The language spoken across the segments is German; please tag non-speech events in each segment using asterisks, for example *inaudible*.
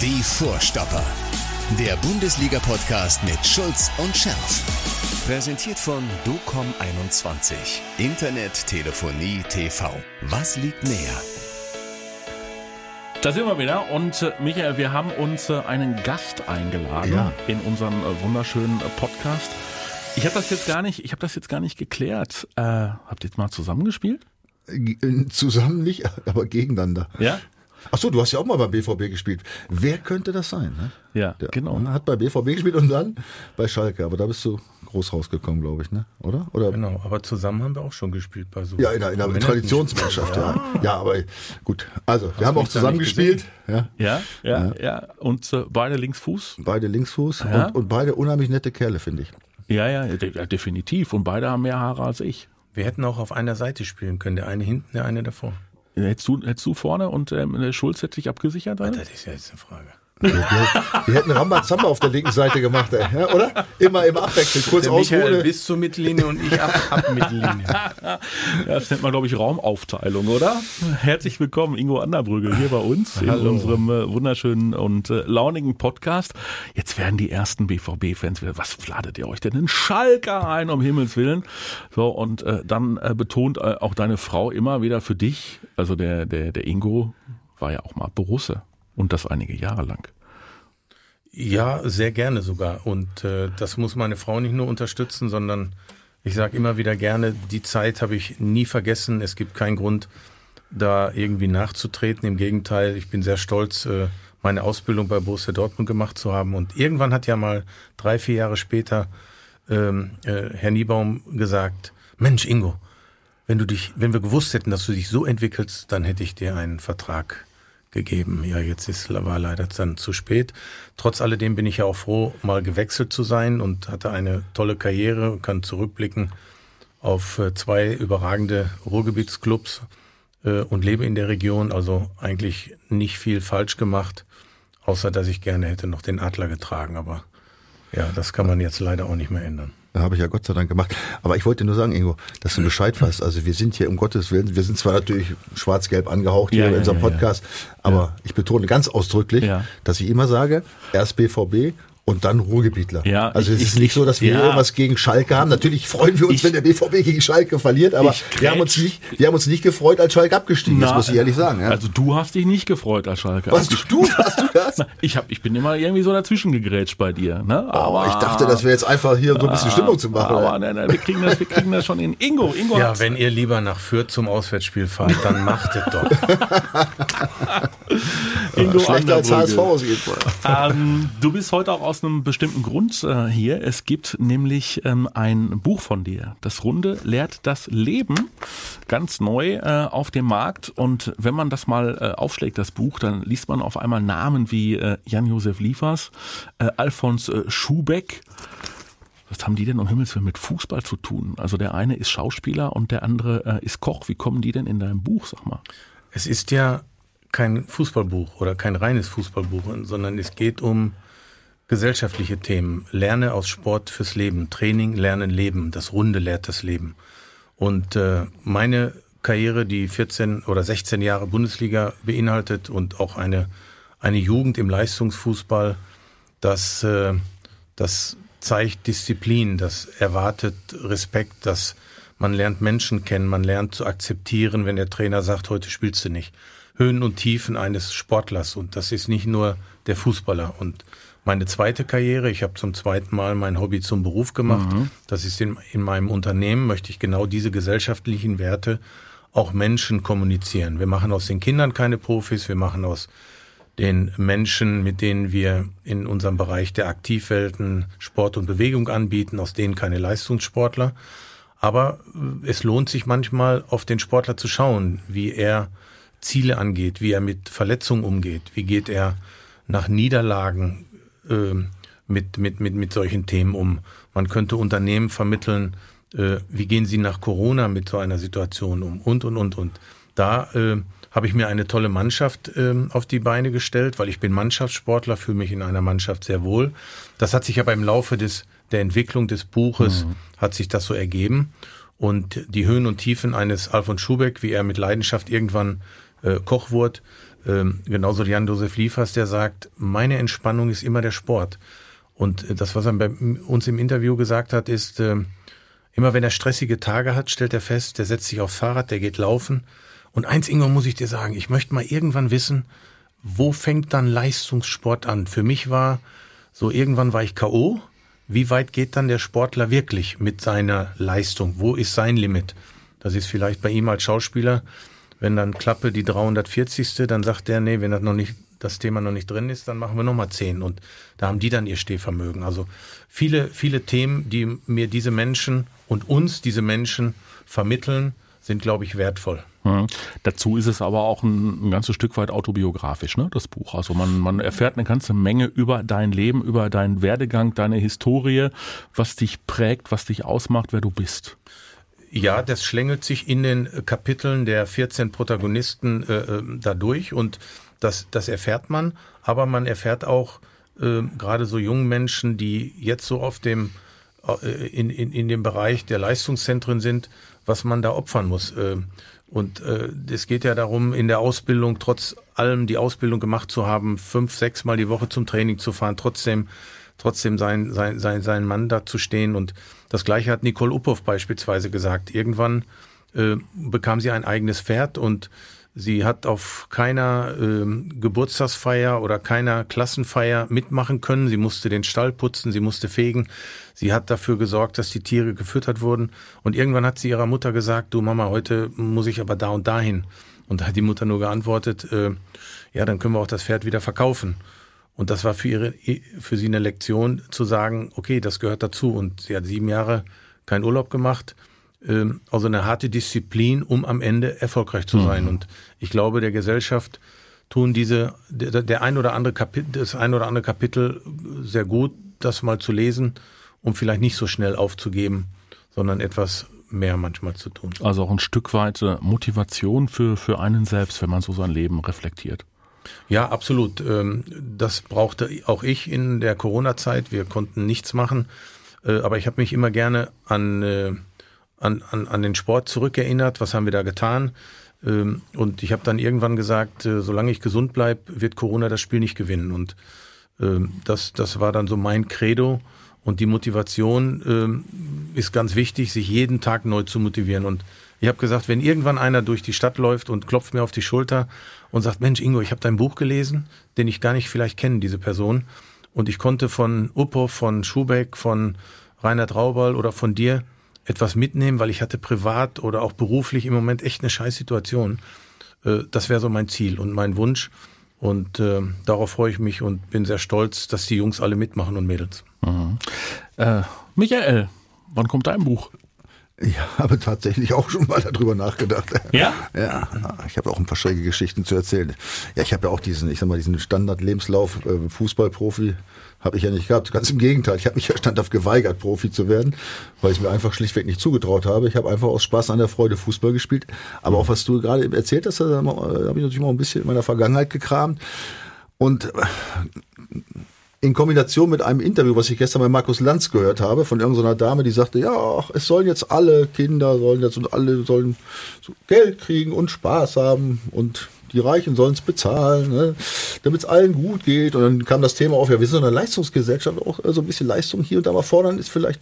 Die Vorstopper. Der Bundesliga-Podcast mit Schulz und Scherf. Präsentiert von DOCOM21. Internet, Telefonie, TV. Was liegt näher? Da sind wir wieder und äh, Michael, wir haben uns äh, einen Gast eingeladen Ja. in unseren äh, wunderschönen äh, Podcast. Ich habe das jetzt gar nicht, ich habe das jetzt gar nicht geklärt. Äh, habt ihr jetzt mal zusammengespielt? Äh, Zusammen nicht, *laughs* aber gegeneinander. Ja? Ach so, du hast ja auch mal beim BVB gespielt. Wer könnte das sein? Ne? Ja, Der genau. Hat bei BVB gespielt und dann bei Schalke. Aber da bist du groß rausgekommen, glaube ich, ne? Oder? Oder? Genau, aber zusammen haben wir auch schon gespielt bei so. Ja, in einer, in einer prominenten Traditionsmannschaft, ja. Ja, aber gut. Also, wir haben auch zusammen gespielt. Ja. Ja, ja, ja. Und äh, beide Linksfuß? Beide Linksfuß Ja. und, und beide unheimlich nette Kerle, finde ich. Ja, ja, ja, definitiv. Und beide haben mehr Haare als ich. Wir hätten auch auf einer Seite spielen können. Der eine hinten, der eine davor. Hättest du, hättest du vorne und ähm, Schulz hätte sich abgesichert? Dann? Das ist ja jetzt eine Frage. Wir, wir, wir hätten Rambazamba auf der linken Seite gemacht, ey, ja, oder? Immer im Abwechseln, kurz Der Michael ausholen. bis zur Mittellinie und ich ab, ab Mittellinie. *laughs* Das nennt man, glaube ich, Raumaufteilung, oder? Herzlich willkommen, Ingo Anderbrügel, hier bei uns in Hallo. unserem äh, wunderschönen und äh, launigen Podcast. Jetzt werden die ersten BVB-Fans wieder, was fladet ihr euch denn in Schalke ein, um Himmels Willen? So, und äh, dann äh, betont äh, auch deine Frau immer wieder für dich, also der, der, der Ingo war ja auch mal Borusse und das einige Jahre lang. Ja, sehr gerne sogar. Und äh, das muss meine Frau nicht nur unterstützen, sondern ich sage immer wieder gerne, die Zeit habe ich nie vergessen. Es gibt keinen Grund, da irgendwie nachzutreten. Im Gegenteil, ich bin sehr stolz, äh, meine Ausbildung bei Borussia Dortmund gemacht zu haben. Und irgendwann hat ja mal drei, vier Jahre später ähm, äh, Herr Niebaum gesagt, Mensch, Ingo, wenn du dich, wenn wir gewusst hätten, dass du dich so entwickelst, dann hätte ich dir einen Vertrag gegeben. Ja, jetzt ist war leider dann zu spät. Trotz alledem bin ich ja auch froh, mal gewechselt zu sein und hatte eine tolle Karriere und kann zurückblicken auf äh, zwei überragende Ruhrgebietsclubs äh, und lebe in der Region, also eigentlich nicht viel falsch gemacht, außer dass ich gerne hätte noch den Adler getragen, aber ja, das kann man jetzt leider auch nicht mehr ändern. Habe ich ja Gott sei Dank gemacht. Aber ich wollte nur sagen, Ingo, dass du Bescheid weißt. Also wir sind hier um Gottes Willen, wir sind zwar natürlich schwarz-gelb angehaucht hier Ja, in unserem ja, ja. Podcast, aber ich betone ganz ausdrücklich, dass ich immer sage, erst BVB und dann Ruhrgebietler. Ja, also es ich- ist nicht so, dass wir ja. irgendwas gegen Schalke haben. Natürlich freuen wir uns, Ich- wenn der BVB gegen Schalke verliert, aber wir haben, uns nicht, wir haben uns nicht gefreut, als Schalke abgestiegen ist, muss ich ehrlich sagen. Ja. Also du hast dich nicht gefreut als Schalke. Was, du, hast du *laughs* das? Ich, hab, ich bin immer irgendwie so dazwischen gegrätscht bei dir. Ne? Aber ich dachte, das wäre jetzt einfach hier so ein bisschen Stimmung zu machen. Aber nein, nein, wir kriegen das, wir kriegen das schon in. Ingo, Ingo Ja, wenn ihr lieber nach Fürth zum Auswärtsspiel fahrt, dann macht es doch. *laughs* Ingo Schlechter als. HSV auf jeden Fall. Ähm, du bist heute auch aus einem bestimmten Grund äh, hier. Es gibt nämlich ähm, ein Buch von dir. Das Runde lehrt das Leben. Ganz neu äh, auf dem Markt. Und wenn man das mal äh, aufschlägt, das Buch, dann liest man auf einmal Namen wie äh, Jan-Josef Liefers, äh, Alfons äh, Schubeck. Was haben die denn um Himmels Willen mit Fußball zu tun? Also der eine ist Schauspieler und der andere äh, ist Koch. Wie kommen die denn in dein Buch, sag mal? Es ist ja kein Fußballbuch oder kein reines Fußballbuch, sondern es geht um gesellschaftliche Themen. Lerne aus Sport fürs Leben. Training, Lernen, Leben. Das Runde lehrt das Leben. Und äh, meine Karriere, die 14 oder 16 Jahre Bundesliga beinhaltet und auch eine, eine Jugend im Leistungsfußball, das, äh, das zeigt Disziplin, das erwartet Respekt, das man lernt Menschen kennen, man lernt zu akzeptieren, wenn der Trainer sagt, heute spielst du nicht. Höhen und Tiefen eines Sportlers und das ist nicht nur der Fußballer. Und meine zweite Karriere, ich habe zum zweiten Mal mein Hobby zum Beruf gemacht. Das ist in, in meinem Unternehmen, möchte ich genau diese gesellschaftlichen Werte auch Menschen kommunizieren. Wir machen aus den Kindern keine Profis, wir machen aus den Menschen, mit denen wir in unserem Bereich der Aktivwelten Sport und Bewegung anbieten, aus denen keine Leistungssportler. Aber es lohnt sich manchmal auf den Sportler zu schauen, wie er Ziele angeht, wie er mit Verletzungen umgeht, wie geht er nach Niederlagen äh, mit, mit, mit, mit solchen Themen um. Man könnte Unternehmen vermitteln, äh, wie gehen sie nach Corona mit so einer Situation um und, und, und, und. Da äh, habe ich mir eine tolle Mannschaft ähm, auf die Beine gestellt, weil ich bin Mannschaftssportler, fühle mich in einer Mannschaft sehr wohl. Das hat sich aber im Laufe des, der Entwicklung des Buches, hat sich das so ergeben. Und die Höhen und Tiefen eines Alfons Schubeck, wie er mit Leidenschaft irgendwann äh, Koch wurde, Ähm, genauso Jan-Josef Liefers, der sagt, meine Entspannung ist immer der Sport. Und äh, das, was er bei uns im Interview gesagt hat, ist, äh, immer wenn er stressige Tage hat, stellt er fest, der setzt sich aufs Fahrrad, der geht laufen. Und eins, Ingo, muss ich dir sagen, ich möchte mal irgendwann wissen, wo fängt dann Leistungssport an? Für mich war so, irgendwann war ich K.O., wie weit geht dann der Sportler wirklich mit seiner Leistung? Wo ist sein Limit? Das ist vielleicht bei ihm als Schauspieler, wenn dann Klappe die 340. dann sagt der, nee, wenn das noch nicht, das Thema noch nicht drin ist, dann machen wir nochmal 10. Und da haben die dann ihr Stehvermögen. Also viele, viele Themen, die mir diese Menschen und uns diese Menschen vermitteln, sind, glaube ich, wertvoll. Mhm. Dazu ist es aber auch ein, ein, ganzes Stück weit autobiografisch, ne, das Buch. Also man, man erfährt eine ganze Menge über dein Leben, über deinen Werdegang, deine Historie, was dich prägt, was dich ausmacht, wer du bist. Ja, das schlängelt sich in den Kapiteln der 14 Protagonisten äh, äh, dadurch und das, das erfährt man, aber man erfährt auch äh, gerade so jungen Menschen, die jetzt so auf dem äh, in, in, in dem Bereich der Leistungszentren sind, was man da opfern muss. Äh, und äh, es geht ja darum, in der Ausbildung trotz allem die Ausbildung gemacht zu haben, fünf, sechs Mal die Woche zum Training zu fahren, trotzdem, trotzdem sein, sein, sein, sein Mann da zu stehen. Und das Gleiche hat Nicole Uphoff beispielsweise gesagt. Irgendwann äh, bekam sie ein eigenes Pferd und Sie hat auf keiner ähm, Geburtstagsfeier oder keiner Klassenfeier mitmachen können. Sie musste den Stall putzen, sie musste fegen. Sie hat dafür gesorgt, dass die Tiere gefüttert wurden. Und irgendwann hat sie ihrer Mutter gesagt, du Mama, heute muss ich aber da und dahin. Und da hat die Mutter nur geantwortet, äh, ja, dann können wir auch das Pferd wieder verkaufen. Und das war für ihre, für sie eine Lektion zu sagen, okay, das gehört dazu. Und sie hat sieben Jahre keinen Urlaub gemacht ähm, also eine harte Disziplin, um am Ende erfolgreich zu sein. Mhm. Und ich glaube, der Gesellschaft tun diese, der, der ein oder andere Kapitel, das ein oder andere Kapitel sehr gut, das mal zu lesen, um vielleicht nicht so schnell aufzugeben, sondern etwas mehr manchmal zu tun. Also auch ein Stück weit Motivation für, für einen selbst, wenn man so sein Leben reflektiert. Ja, absolut. Ähm, das brauchte auch ich in der Corona-Zeit. Wir konnten nichts machen. Äh, aber ich habe mich immer gerne an äh, an, an, an den Sport zurückerinnert, was haben wir da getan. Ähm, und ich habe dann irgendwann gesagt, äh, solange ich gesund bleib, wird Corona das Spiel nicht gewinnen. Und ähm, das, das war dann so mein Credo. Und die Motivation ist ganz wichtig, sich jeden Tag neu zu motivieren. Und ich habe gesagt, wenn irgendwann einer durch die Stadt läuft und klopft mir auf die Schulter und sagt, Mensch, Ingo, ich habe dein Buch gelesen, den ich gar nicht vielleicht kenne, diese Person. Und ich konnte von Uppo, von Schubeck, von Reinhard Raubal oder von dir etwas mitnehmen, weil ich hatte privat oder auch beruflich im Moment echt eine Scheißsituation. Äh, das wäre so mein Ziel und mein Wunsch. Und äh, darauf freue ich mich und bin sehr stolz, dass die Jungs alle mitmachen und Mädels. Mhm. Äh, Michael, wann kommt dein Buch? Ich habe tatsächlich auch schon mal darüber nachgedacht. Ja? Ja, ich habe auch ein paar schräge Geschichten zu erzählen. Ja, ich habe ja auch diesen, ich sag mal, diesen Standard-Lebenslauf, äh, Fußballprofi, habe ich ja nicht gehabt. Ganz im Gegenteil, ich habe mich ja standhaft geweigert, Profi zu werden, weil ich mir einfach schlichtweg nicht zugetraut habe. Ich habe einfach aus Spaß an der Freude Fußball gespielt. Aber auch was du gerade erzählt hast, da habe ich natürlich mal ein bisschen in meiner Vergangenheit gekramt. Und äh, in Kombination mit einem Interview, was ich gestern bei Markus Lanz gehört habe, von irgendeiner Dame, die sagte, ja, es sollen jetzt alle Kinder, sollen jetzt und alle sollen Geld kriegen und Spaß haben und die Reichen sollen es bezahlen, ne, damit es allen gut geht. Und dann kam das Thema auf, ja, wir sind eine Leistungsgesellschaft, auch so ein bisschen Leistung hier und da mal fordern ist vielleicht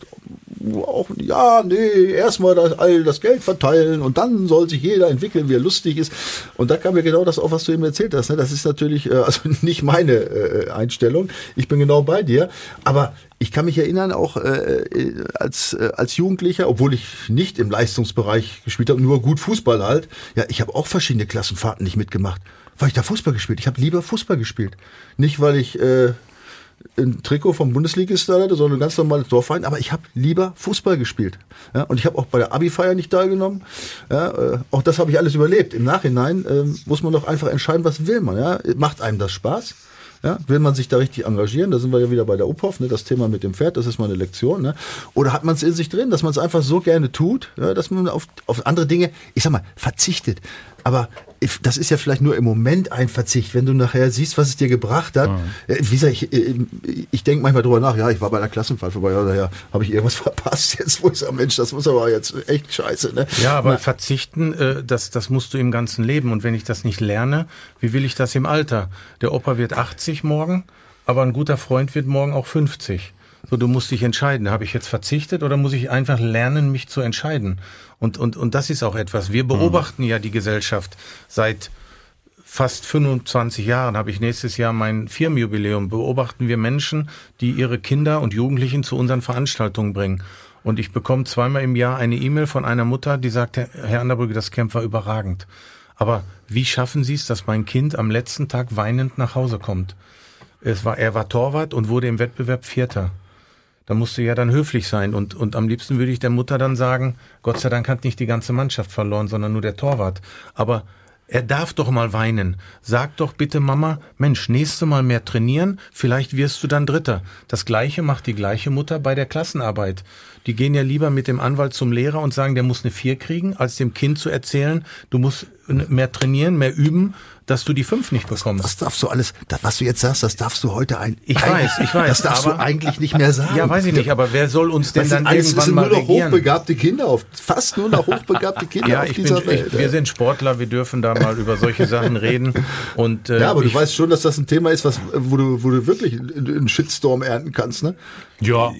auch, ja, nee, erstmal das, all das Geld verteilen und dann soll sich jeder entwickeln, wie er lustig ist. Und da kam mir genau das auf, was du eben erzählt hast. Ne? Das ist natürlich äh, also *laughs* nicht meine äh, Einstellung. Ich bin genau bei dir. Aber ich kann mich erinnern, auch äh, als, äh, als Jugendlicher, obwohl ich nicht im Leistungsbereich gespielt habe, nur gut Fußball halt, ja, ich habe auch verschiedene Klassenfahrten nicht mitgemacht, weil ich da Fußball gespielt. Ich habe lieber Fußball gespielt. Nicht, weil ich äh, ein Trikot vom Bundesligisten hatte, sondern ein ganz normales Dorfverein, aber ich habe lieber Fußball gespielt. Ja, und ich habe auch bei der Abi-Feier nicht teilgenommen. Ja, äh, auch das habe ich alles überlebt. Im Nachhinein äh, muss man doch einfach entscheiden, was will man. Ja? Macht einem das Spaß? Ja, will man sich da richtig engagieren? Da sind wir ja wieder bei der Uphoff, ne? das Thema mit dem Pferd, das ist mal eine Lektion. Ne? Oder hat man es in sich drin, dass man es einfach so gerne tut, ja, dass man auf, auf andere Dinge, ich sag mal, verzichtet. Aber das ist ja vielleicht nur im Moment ein Verzicht, wenn du nachher siehst, was es dir gebracht hat. Mhm. Wie gesagt, ich, äh, ich denke manchmal drüber nach, ja, ich war bei einer Klassenfahrt vorbei, ja, daher habe ich irgendwas *laughs* verpasst jetzt, wo ich sage, Mensch, das muss aber jetzt echt scheiße. Ne? Ja, aber Na, verzichten, äh, das, das musst du im ganzen Leben. Und wenn ich das nicht lerne, wie will ich das im Alter? Der Opa wird 80 morgen, aber ein guter Freund wird morgen auch 50. So, du musst dich entscheiden. Habe ich jetzt verzichtet oder muss ich einfach lernen, mich zu entscheiden? Und, und, und das ist auch etwas. Wir beobachten mhm. ja die Gesellschaft seit fast 25 Jahren, habe ich nächstes Jahr mein Firmenjubiläum, beobachten wir Menschen, die ihre Kinder und Jugendlichen zu unseren Veranstaltungen bringen. Und ich bekomme zweimal im Jahr eine E-Mail von einer Mutter, die sagt, Herr Anderbrügge, das Camp war überragend. Aber wie schaffen Sie es, dass mein Kind am letzten Tag weinend nach Hause kommt? Es war, er war Torwart und wurde im Wettbewerb Vierter. Da musst du ja dann höflich sein und, und am liebsten würde ich der Mutter dann sagen, Gott sei Dank hat nicht die ganze Mannschaft verloren, sondern nur der Torwart. Aber er darf doch mal weinen. Sag doch bitte Mama, Mensch, nächste Mal mehr trainieren, vielleicht wirst du dann Dritter. Das gleiche macht die gleiche Mutter bei der Klassenarbeit. Die gehen ja lieber mit dem Anwalt zum Lehrer und sagen, der muss eine Vier kriegen, als dem Kind zu erzählen, du musst mehr trainieren, mehr üben, dass du die fünf nicht bekommst. Das darfst du alles, das, was du jetzt sagst, das darfst du heute ein. Ich weiß, ich weiß. Das darfst du eigentlich nicht mehr sagen. Ja, weiß ich nicht, aber wer soll uns denn das dann alles, irgendwann sind mal nur noch regieren? hochbegabte Kinder auf, fast nur noch hochbegabte *laughs* Kinder ja, auf dieser bin, Welt. Ich, wir sind Sportler, wir dürfen da mal über solche Sachen reden. Und, äh, ja, aber du weißt schon, dass das ein Thema ist, was, wo du, wo du wirklich einen Shitstorm ernten kannst, ne? Ja.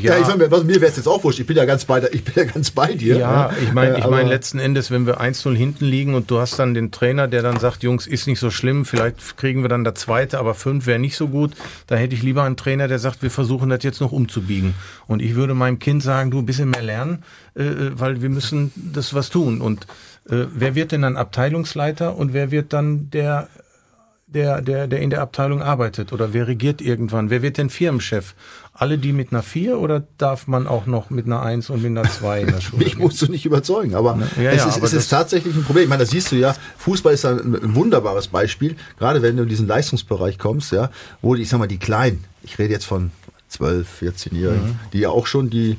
Ja, ich meine, mir wäre es jetzt auch wurscht. Ich bin ja ganz bei, ich bin ja ganz bei dir. Ja, ich meine, ich meine letzten Endes, wenn wir 1-0 hinten liegen und du hast dann den Trainer, der dann sagt, Jungs, ist nicht so schlimm, vielleicht kriegen wir dann der zweite, aber fünf wäre nicht so gut. Da hätte ich lieber einen Trainer, der sagt, wir versuchen das jetzt noch umzubiegen. Und ich würde meinem Kind sagen, du ein bisschen mehr lernen, äh, weil wir müssen das was tun. Und äh, wer wird denn dann Abteilungsleiter und wer wird dann der der, der, der in der Abteilung arbeitet oder wer regiert irgendwann? Wer wird denn Firmenchef? Alle die mit einer 4 oder darf man auch noch mit einer 1 und mit einer 2 in der *laughs* Schule? Mich musst du nicht überzeugen, aber ja, es, ja, ist, aber es ist tatsächlich ein Problem. Ich meine, das siehst du ja, Fußball ist ein, ein wunderbares Beispiel, gerade wenn du in diesen Leistungsbereich kommst, ja, wo die, ich sag mal, die Kleinen, ich rede jetzt von 12, 14-Jährigen, mhm. die ja auch schon die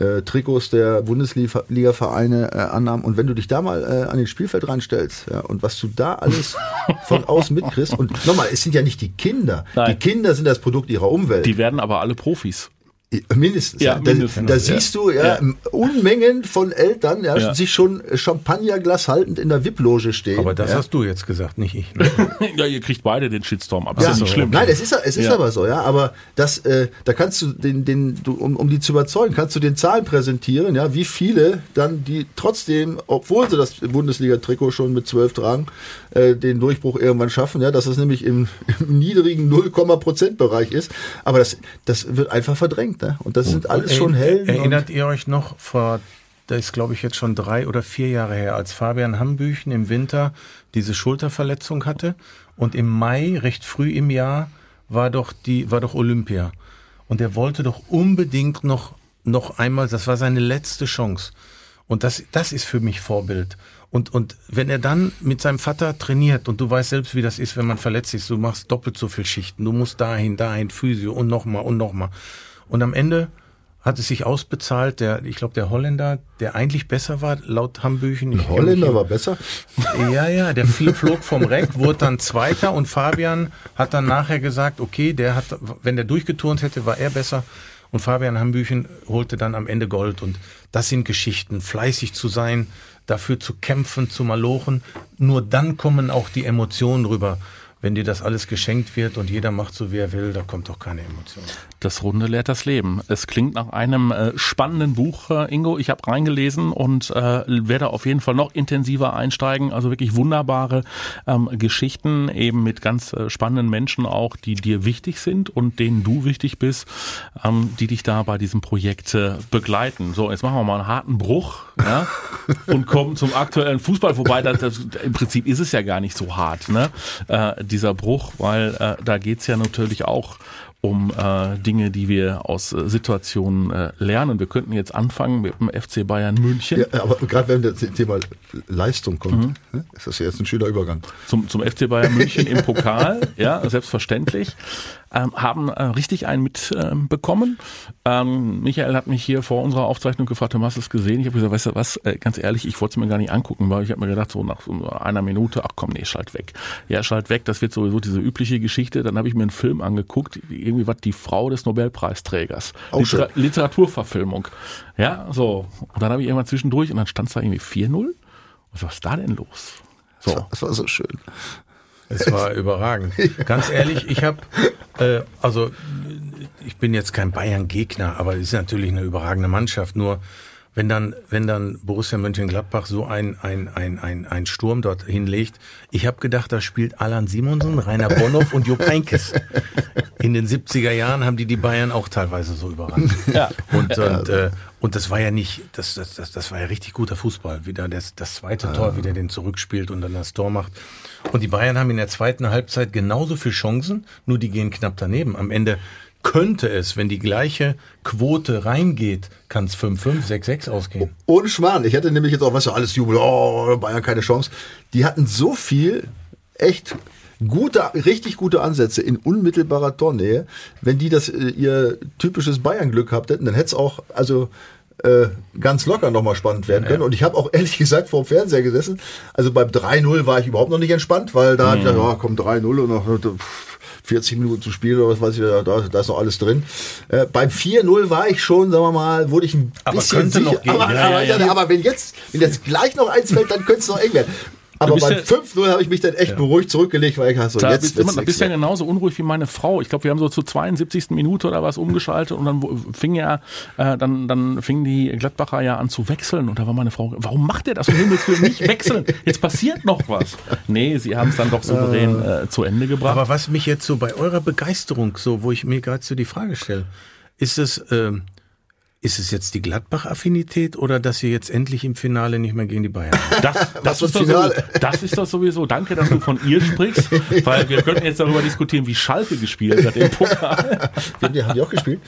äh, Trikots der Bundesliga-Vereine äh, annahmen. Und wenn du dich da mal äh, an den Spielfeld ranstellst ja, und was du da alles *laughs* von außen mitkriegst, und nochmal, es sind ja nicht die Kinder. Nein. Die Kinder sind das Produkt ihrer Umwelt. Die werden aber alle Profis. Mindestens. Ja, da, mindestens. Da, siehst du ja, ja, Unmengen von Eltern ja, ja. sich schon Champagnerglas haltend in der VIP-Loge stehen. Aber das ja. hast du jetzt gesagt, nicht ich. Ne? *laughs* ja, ihr kriegt beide den Shitstorm ab. Ja, ist nicht schlimm. Nein, es ist, es ist aber so, ja. Aber das, äh, da kannst du den, den, du, um, um die zu überzeugen, kannst du den Zahlen präsentieren, ja, wie viele dann, die trotzdem, obwohl sie das Bundesliga-Trikot schon mit zwölf tragen, äh, den Durchbruch irgendwann schaffen, ja, dass es nämlich im, *laughs* im niedrigen 0, Prozent-Bereich ist. Aber das, das wird einfach verdrängt. Ne? Und das sind alles schon Helden. Erinnert ihr euch noch vor, da ist glaube ich jetzt schon drei oder vier Jahre her, als Fabian Hambüchen im Winter diese Schulterverletzung hatte und im Mai, recht früh im Jahr, war doch die, war doch Olympia. Und er wollte doch unbedingt noch, noch einmal, das war seine letzte Chance. Und das, das ist für mich Vorbild. Und, und wenn er dann mit seinem Vater trainiert und du weißt selbst, wie das ist, wenn man verletzt ist, du machst doppelt so viel Schichten, du musst dahin, dahin, Physio und nochmal und nochmal. Und am Ende hat es sich ausbezahlt, der, ich glaube, der Holländer, der eigentlich besser war, laut Hambüchen. Der Holländer war besser? *laughs* Ja, ja, der flog vom Reck, wurde dann Zweiter und Fabian hat dann nachher gesagt, okay, der hat, wenn der durchgeturnt hätte, war er besser. Und Fabian Hambüchen holte dann am Ende Gold. Und das sind Geschichten, fleißig zu sein, dafür zu kämpfen, zu malochen. Nur dann kommen auch die Emotionen rüber wenn dir das alles geschenkt wird und jeder macht so, wie er will, da kommt doch keine Emotion. Das Runde lehrt das Leben. Es klingt nach einem äh, spannenden Buch, äh, Ingo. Ich habe reingelesen und äh, werde auf jeden Fall noch intensiver einsteigen. Also wirklich wunderbare ähm, Geschichten, eben mit ganz äh, spannenden Menschen auch, die dir wichtig sind und denen du wichtig bist, ähm, die dich da bei diesem Projekt äh, begleiten. So, jetzt machen wir mal einen harten Bruch ja, *laughs* und kommen zum aktuellen Fußball vorbei. Das, das, Im Prinzip ist es ja gar nicht so hart. Ne? Dieser Bruch, weil äh, da geht's ja natürlich auch um äh, Dinge, die wir aus äh, Situationen äh, lernen. Wir könnten jetzt anfangen mit dem FC Bayern München. Ja, aber gerade wenn das Thema Leistung kommt, ne, ist das jetzt ein schöner Übergang. Zum, zum FC Bayern München im Pokal, *laughs* ja, selbstverständlich. Ähm, haben äh, richtig einen mitbekommen. Ähm, Michael hat mich hier vor unserer Aufzeichnung gefragt, du hast es gesehen. Ich habe gesagt, weißt du was, äh, ganz ehrlich, ich wollte es mir gar nicht angucken, weil ich habe mir gedacht, so nach so einer Minute, ach komm, nee, schalt weg. Ja, schalt weg, das wird sowieso diese übliche Geschichte. Dann habe ich mir einen Film angeguckt, irgendwie was die Frau des Nobelpreisträgers. Auch schön. Litera Literaturverfilmung. Ja, so. Und dann habe ich irgendwann zwischendurch und dann stand es da irgendwie 4-0. Und was ist da denn los? So. Das war so schön. Es war *laughs* überragend. Ganz ehrlich, ich habe, äh, also ich bin jetzt kein Bayern-Gegner, aber es ist natürlich eine überragende Mannschaft. Nur wenn dann, wenn dann Borussia Mönchengladbach so ein, ein, ein, ein, ein Sturm dort hinlegt, ich habe gedacht, da spielt Alan Simonsen, Rainer Bonhoff und Jupp Heynckes. In den 70er Jahren haben die die Bayern auch teilweise so überrannt. *laughs* Ja. Und, und, äh, und das war ja nicht, das, das, das, das war ja richtig guter Fußball. Wieder das, das zweite Tor, wie der den zurückspielt und dann das Tor macht. Und die Bayern haben in der zweiten Halbzeit genauso viele Chancen, nur die gehen knapp daneben. Am Ende könnte es, wenn die gleiche Quote reingeht, kann es 5-5, 6-6 ausgehen. Ohne Schmarrn. Ich hätte nämlich jetzt auch, was du, alles Jubel, oh, Bayern keine Chance. Die hatten so viel echt gute, richtig gute Ansätze in unmittelbarer Tornähe. Wenn die das, äh, ihr typisches Bayern-Glück gehabt hätten, dann hätte es auch, also, äh, ganz locker nochmal spannend werden können. Und ich habe auch *laughs* ehrlich gesagt vor dem Fernseher gesessen. Also beim 3-0 war ich überhaupt noch nicht entspannt, weil da, mhm. ja, komm, 3-0 und noch pff, 40 Minuten zu spielen oder was weiß ich, da, da ist noch alles drin. Äh, beim 4-0 war ich schon, sagen wir mal, wurde ich ein Aber bisschen könnte sicher. aber, ja, ja. aber wenn jetzt, wenn jetzt gleich noch eins fällt, dann könnte es noch eng werden. Aber beim ja- 5-0 habe ich mich dann echt beruhigt zurückgelegt, weil ich dachte, so, Da jetzt bist, wird's immer, bist ja genauso unruhig wie meine Frau. Ich glaube, wir haben so zur 72. Minute oder was umgeschaltet und dann fing ja, äh, dann, dann fingen die Gladbacher ja an zu wechseln und da war meine Frau, warum macht ihr das? Um Himmels Willen nicht wechseln. Jetzt passiert noch was. Nee, sie haben es dann doch souverän äh, zu Ende gebracht. Aber was mich jetzt so bei eurer Begeisterung, so wo ich mir gerade so die Frage stelle, ist es, ähm, ist es jetzt die Gladbach-Affinität oder dass ihr jetzt endlich im Finale nicht mehr gegen die Bayern? Das, *laughs* das, ist Finale? sowieso, das ist doch sowieso. Danke, dass du von ihr sprichst, *laughs* weil wir könnten jetzt darüber diskutieren, wie Schalke gespielt hat im Pokal. Haben die, haben die auch gespielt?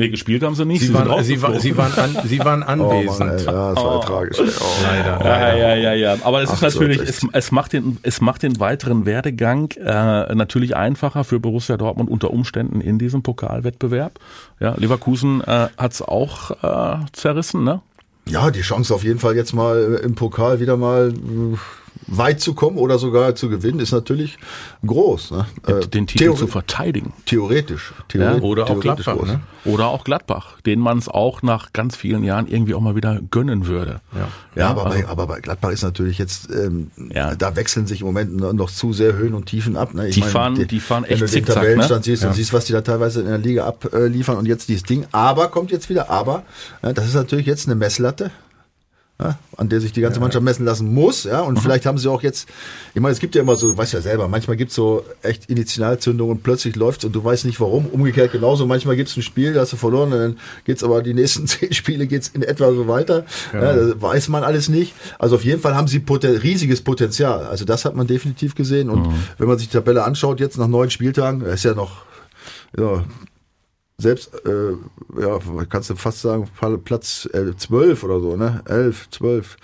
Nee, gespielt haben sie nicht. Sie sind waren, sie, war, sie, waren, an, sie waren *laughs* Oh Mann, anwesend. ey, ja, das war tragisch. ey. Oh. Leider. Ja, ja, ja, ja. Aber es ist natürlich, es, es, macht den, es macht den weiteren Werdegang äh, natürlich einfacher für Borussia Dortmund unter Umständen in diesem Pokalwettbewerb. Ja, Leverkusen äh, hat's auch äh, zerrissen, ne? Ja, die Chance auf jeden Fall jetzt mal äh, im Pokal wieder mal äh, weit zu kommen oder sogar zu gewinnen, ist natürlich groß. Ne? Äh, Den Titel zu verteidigen. Theoretisch. Theoretisch Oder auch theoretisch Gladbach, groß. ne? Oder auch Gladbach, denen man es auch nach ganz vielen Jahren irgendwie auch mal wieder gönnen würde. Ja. Ja, aber, also- bei, aber bei Gladbach ist natürlich jetzt, ähm, Ja. da wechseln sich im Moment noch zu sehr Höhen und Tiefen ab. Ne? Ich Die fahren- die fahren Wenn echt du den Tabellenstand ne? siehst und siehst, was die da teilweise in der Liga abliefern und jetzt dieses Ding. Aber kommt jetzt wieder, aber, ja, das ist natürlich jetzt eine Messlatte. Ja, an der sich die ganze Mannschaft messen lassen muss, ja, und vielleicht haben sie auch jetzt, ich meine, es gibt ja immer so, weißt ja selber, manchmal gibt's so echt Initialzündungen und plötzlich läuft's und du weißt nicht warum, umgekehrt genauso, manchmal gibt's ein Spiel, da hast du verloren, und dann geht's aber die nächsten *laughs* zehn Spiele geht's in etwa so weiter, ja. das weiß man alles nicht, also auf jeden Fall haben sie poten riesiges Potenzial, also das hat man definitiv gesehen. Und wenn man sich die Tabelle anschaut, jetzt nach neun Spieltagen, ist ja noch, ja, selbst, äh, ja, kannst du fast sagen, Platz äh, 12 oder so, ne? 11, 12.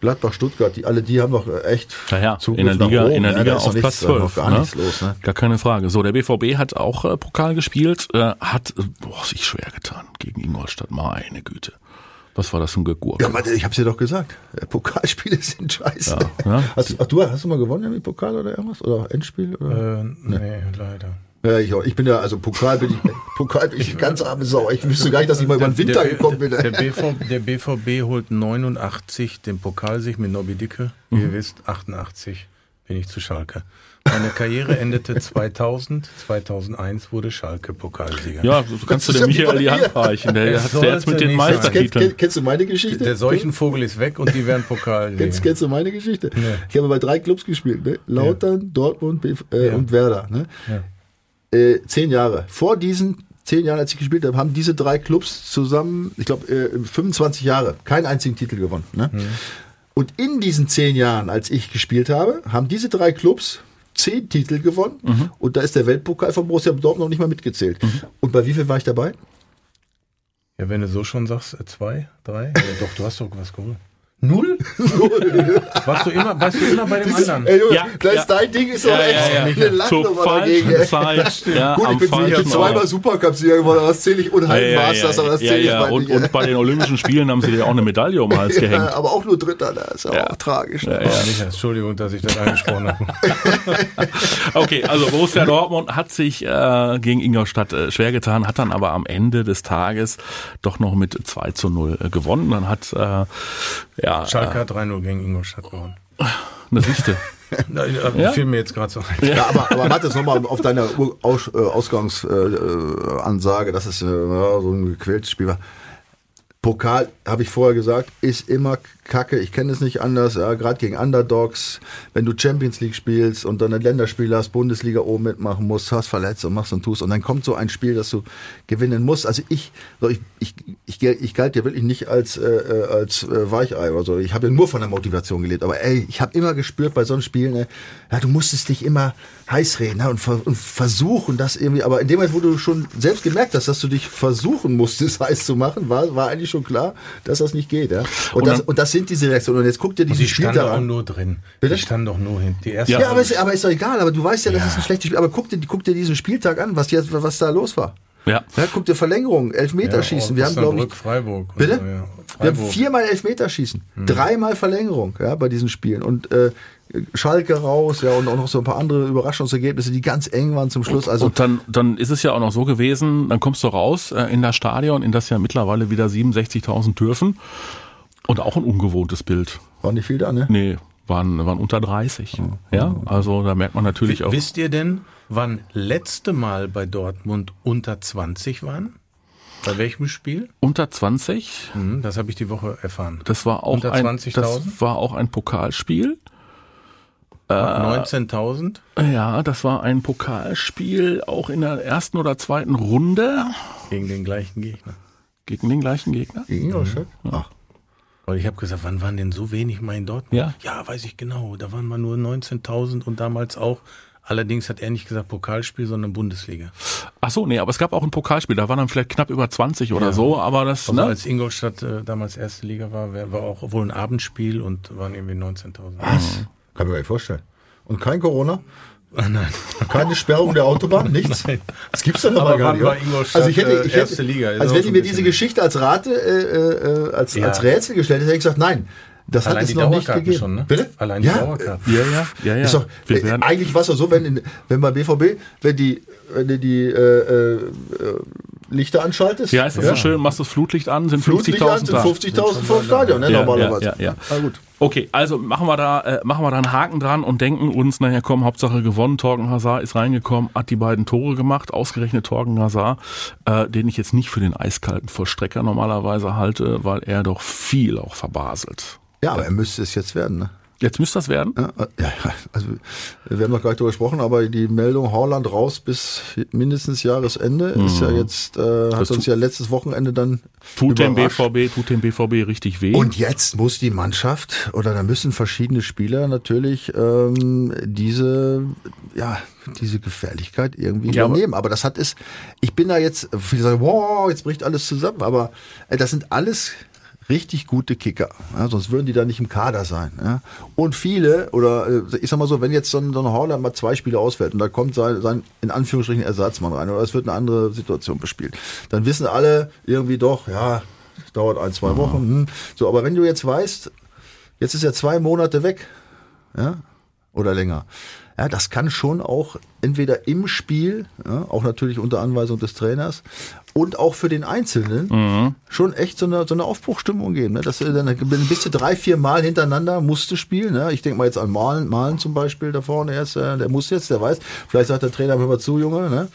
Gladbach, Stuttgart, die, alle die haben noch äh, echt Ja, ja, Zugriff in der nach Liga, oben, in der ne? Liga ist auf Platz nichts, da ist 12. Noch gar ne? nichts los, ne? Gar keine Frage. So, der BVB hat auch äh, Pokal gespielt, äh, hat äh, boah, sich schwer getan gegen Ingolstadt. Meine Güte. Was war das für ein Gegurk? Ja, Mann, ich hab's dir doch gesagt. Äh, Pokalspiele *laughs* sind scheiße. Ja, ja. Hast, ach, du, hast du mal gewonnen im Pokal oder irgendwas? Oder Endspiel? Oder? Äh, nee, leider. Ja, ich, auch. ich bin ja, also Pokal bin ich, Pokal bin ich ganz arme Sau. Ich wüsste gar nicht, dass ich mal über den Winter der, gekommen bin. Der, BV, der BVB holt 89 den Pokalsieg mit Nobby Dicke. Wie Mhm. ihr wisst, 88 bin ich zu Schalke. Meine Karriere endete 2000, 2001 wurde Schalke Pokalsieger. Ja, du kannst du Das ja Michael die Hand reichen. Der Es hat jetzt mit den Meistertiteln. kennst, kennst du meine Geschichte? Der Seuchenvogel ist weg und die werden Pokalsieger. Kennst, kennst du meine Geschichte? Ich habe bei drei Clubs gespielt, ne? Lautern, Dortmund BF, äh, Ja. und Werder. Ne? Äh, zehn Jahre. Vor diesen zehn Jahren, als ich gespielt habe, haben diese drei Clubs zusammen, ich glaube, äh, 25 Jahre, keinen einzigen Titel gewonnen. Ne? Und in diesen zehn Jahren, als ich gespielt habe, haben diese drei Clubs zehn Titel gewonnen und da ist der Weltpokal von Borussia Dortmund noch nicht mal mitgezählt. Und bei wie viel war ich dabei? Ja, wenn du so schon sagst, äh, zwei, drei? Ja, doch, du hast doch was geholt. Null? Warst du immer, warst du immer bei dem anderen? Ey, Junge, Ja, das ja. ist dein Ding, ist doch Ja, echt ja, ja. eine Landnummer Zur dagegen. falschen ey. *laughs* Zeit. Ja, Gut, am ich bin, ich bin zweimal. Supercup-Sieger geworden, aber das zähle ich und Ja, halben ja, ja, Masters, aber das ja, zähle ich ja. mal Und, und bei den Olympischen Spielen haben sie dir auch eine Medaille um den Hals ja, gehängt. aber auch nur Dritter, das ist ja, Ja. auch tragisch. Ja, ne? ja. Nicht, Entschuldigung, dass ich das angesprochen habe. *laughs* Okay, also Borussia Dortmund hat sich äh, gegen Ingolstadt äh, schwer getan, hat dann aber am Ende des Tages doch noch mit 2 zu 0 äh, gewonnen. Dann hat äh, ja Schalke hat 3-0 gegen Ingolstadt gewonnen. Sichte. Da, da Ja? fiel mir jetzt gerade so ein. Ja, aber, aber Mathis, nochmal auf deine Aus, äh, Ausgangsansage, äh, dass es äh, ja, so ein gequältes Spiel war. Pokal, habe ich vorher gesagt, ist immer kacke. Ich kenne es nicht anders. Ja, Gerade gegen Underdogs, wenn du Champions League spielst und dann ein Länderspiel hast, Bundesliga oben mitmachen musst, hast verletzt und machst und tust. Und dann kommt so ein Spiel, das du gewinnen musst. Also ich, so ich, ich, ich, ich galt ja wirklich nicht als, äh, äh, als äh, Weichei oder so. Ich habe ja nur von der Motivation gelebt. Aber ey, ich habe immer gespürt bei so einem Spiel, ne, ja, du musstest dich immer heiß reden ne, und, ver und versuchen, das irgendwie. Aber in dem Moment, wo du schon selbst gemerkt hast, dass du dich versuchen musstest, *laughs* heiß zu machen, war, war eigentlich schon klar, dass das nicht geht. Ja? Und, Und das, und das sind diese Reaktionen. Und jetzt guck dir diesen Die stand Spieltag doch an. nur drin. Bitte? Die stand doch nur hin. Die erste Ja. Ja, aber ist, aber ist doch egal. Aber du weißt ja, das Ja. ist ein schlechtes Spiel. Aber guck dir, guck dir diesen Spieltag an, was jetzt, was da los war. Ja. Ja, guck dir Verlängerung, Elfmeterschießen. wir haben, glaube ich, Freiburg. Bitte? So, ja. Wir haben Freiburg. Hm. viermal Elfmeterschießen, dreimal Verlängerung ja, bei diesen Spielen und äh, Schalke raus, ja und auch noch so ein paar andere Überraschungsergebnisse, die ganz eng waren zum Schluss. Also und dann, dann ist es ja auch noch so gewesen, dann kommst du raus äh, in das Stadion, in das ja mittlerweile wieder 67.000 dürfen. Und auch ein ungewohntes Bild. war nicht viel da, ne? Nee, waren, waren unter 30. Ja, also da merkt man natürlich auch. Wisst ihr denn, wann letzte Mal bei Dortmund unter 20 waren? Bei welchem Spiel? Unter 20, Hm, das habe ich die Woche erfahren. das war auch Unter ein, 20.000? das war auch ein Pokalspiel. Äh, 19.000? Ja, das war ein Pokalspiel, auch in der ersten oder zweiten Runde Gegen den gleichen Gegner. gegen den gleichen Gegner. Gegen Ingolstadt? Ach, Weil ich habe gesagt, wann waren denn so wenig mal in Dortmund? Ja. ja, weiß ich genau. Da waren wir nur 19.000 und damals auch. Allerdings hat er nicht gesagt Pokalspiel, sondern Bundesliga. Ach so, nee, aber es gab auch ein Pokalspiel, da waren dann vielleicht knapp über 20 oder so, aber das, Also ne? als Ingolstadt äh, damals erste Liga war, wär- war auch wohl ein Abendspiel und waren irgendwie 19.000. was? Kann mir gar nicht vorstellen. Und kein Corona? Nein. Keine Sperrung der Autobahn? Nichts? Nein. Das gibt's doch Aber gar nicht. also ich hätte, äh, ich hätte, erste Liga? Ist Also wenn die mir diese Geschichte als Rate, äh, äh, als, Ja. als Rätsel gestellt hätte, hätte ich gesagt, nein. Das hat Allein es die noch nicht gegeben. schon, ne? Bitte? Allein die ja, Dauerkarten. Ja, ja, ja, ja. Ist doch, Wir äh, eigentlich war es doch so, wenn, in, wenn bei BVB, wenn die, wenn du die äh, äh, Lichter anschaltest, ja, ist das so schön, machst das Flutlicht an, sind Flutlicht an, 50.000 sind da. 50.000 vom Stadion, ne, Ja, normalerweise. ja, ja, ja. Na gut. Okay, also machen wir da, äh, machen wir da einen Haken dran und denken uns, naja, komm, Hauptsache gewonnen. Torgen Hazard ist reingekommen, hat die beiden Tore gemacht, ausgerechnet Torgen Hazard, äh, den ich jetzt nicht für den eiskalten Vollstrecker normalerweise halte, weil er doch viel auch verbaselt. Ja, aber er müsste es jetzt werden, ne? Jetzt müsste das werden. Ja, äh, ja, also wir haben noch gar nicht darüber gesprochen, aber die Meldung Haaland raus bis mindestens Jahresende ist ja jetzt, äh, hat Das uns ja letztes Wochenende dann Tut dem. BVB, tut dem BVB richtig weh. Und jetzt muss die Mannschaft oder da müssen verschiedene Spieler natürlich ähm, diese ja diese Gefährlichkeit irgendwie Ja, aber- übernehmen. Aber das hat es. Ich bin da jetzt viele sagen, wow, jetzt bricht alles zusammen. Aber äh, das sind alles richtig gute Kicker. Ja, sonst würden die da nicht im Kader sein. Ja. Und viele, oder äh, ich sag mal so, wenn jetzt so ein, so ein Holland mal zwei Spiele ausfällt und da kommt sein, sein in Anführungsstrichen Ersatzmann rein oder es wird eine andere Situation bespielt, dann wissen alle irgendwie doch, ja, es dauert ein, zwei Wochen. Hm. So, aber wenn du jetzt weißt, jetzt ist er zwei Monate weg, ja, oder länger. Ja, das kann schon auch entweder im Spiel, ja, auch natürlich unter Anweisung des Trainers, und auch für den Einzelnen schon echt so eine, so eine Aufbruchstimmung geben. Ne? Dass du dann bist du drei, vier Mal hintereinander musste spielen. Ne? Ich denke mal jetzt an Malen, Malen zum Beispiel da vorne erst, äh, der muss jetzt, der weiß. Vielleicht sagt der Trainer, hör mal zu, Junge, ne?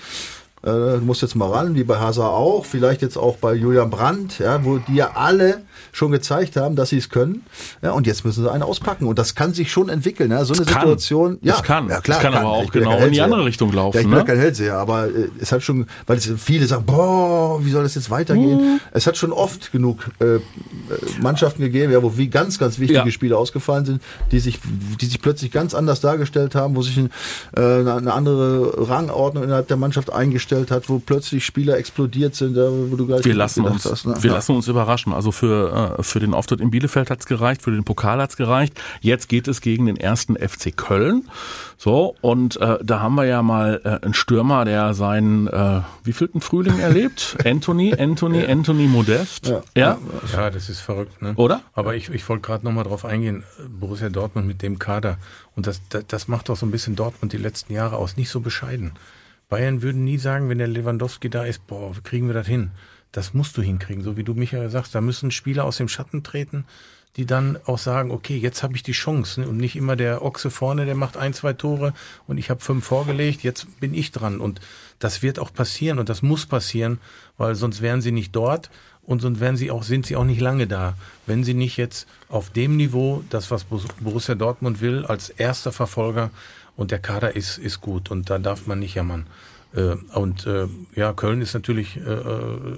Äh, du musst jetzt mal ran, wie bei Hazard auch, vielleicht jetzt auch bei Julian Brandt, ja, wo die ja alle schon gezeigt haben, dass sie es können. Ja, und jetzt müssen sie einen auspacken. Und das kann sich schon entwickeln. Ja, so eine kann. Situation. Ja, Das kann. Ja, klar, Das kann aber auch genau in die andere Richtung laufen, Ja, ich bin ne? kein Hellseher, aber äh, es hat schon, weil viele sagen, boah, wie soll das jetzt weitergehen? Mhm. Es hat schon oft genug äh, äh, Mannschaften gegeben, ja, wo wie ganz, ganz wichtige Ja. Spiele ausgefallen sind, die sich, die sich plötzlich ganz anders dargestellt haben, wo sich ein, äh, eine eine andere Rangordnung innerhalb der Mannschaft eingestellt hat, wo plötzlich Spieler explodiert sind, ja, wo du gleich Wir nicht lassen uns, hast, ne? wir Ja. lassen uns überraschen. Also für, äh, für den Auftritt in Bielefeld hat's gereicht, für den Pokal hat's gereicht. Jetzt geht es gegen den ersten FC Köln. So, und äh, da haben wir ja mal äh, einen Stürmer, der seinen äh, wievielten Frühling erlebt? *laughs* Anthony, Anthony, Anthony Modest. Ja. ja? Ja, das ist verrückt, ne? Oder? Aber ich, ich wollte gerade nochmal drauf eingehen, Borussia Dortmund mit dem Kader. Und das, das, das macht doch so ein bisschen Dortmund die letzten Jahre aus, nicht so bescheiden. Bayern würden nie sagen, wenn der Lewandowski da ist, boah, kriegen wir das hin. Das musst du hinkriegen, so wie du Michael sagst. Da müssen Spieler aus dem Schatten treten, die dann auch sagen, okay, jetzt habe ich die Chance. ne? Und nicht immer der Ochse vorne, der macht ein, zwei Tore und ich habe fünf vorgelegt, jetzt bin ich dran. Und das wird auch passieren und das muss passieren, weil sonst wären sie nicht dort und sonst wären sie auch, sind sie auch nicht lange da. Wenn sie nicht jetzt auf dem Niveau, das was Bor- Borussia Dortmund will, als erster Verfolger und der Kader ist, ist gut und da darf man nicht jammern. Äh, und äh, ja, Köln ist natürlich äh, äh,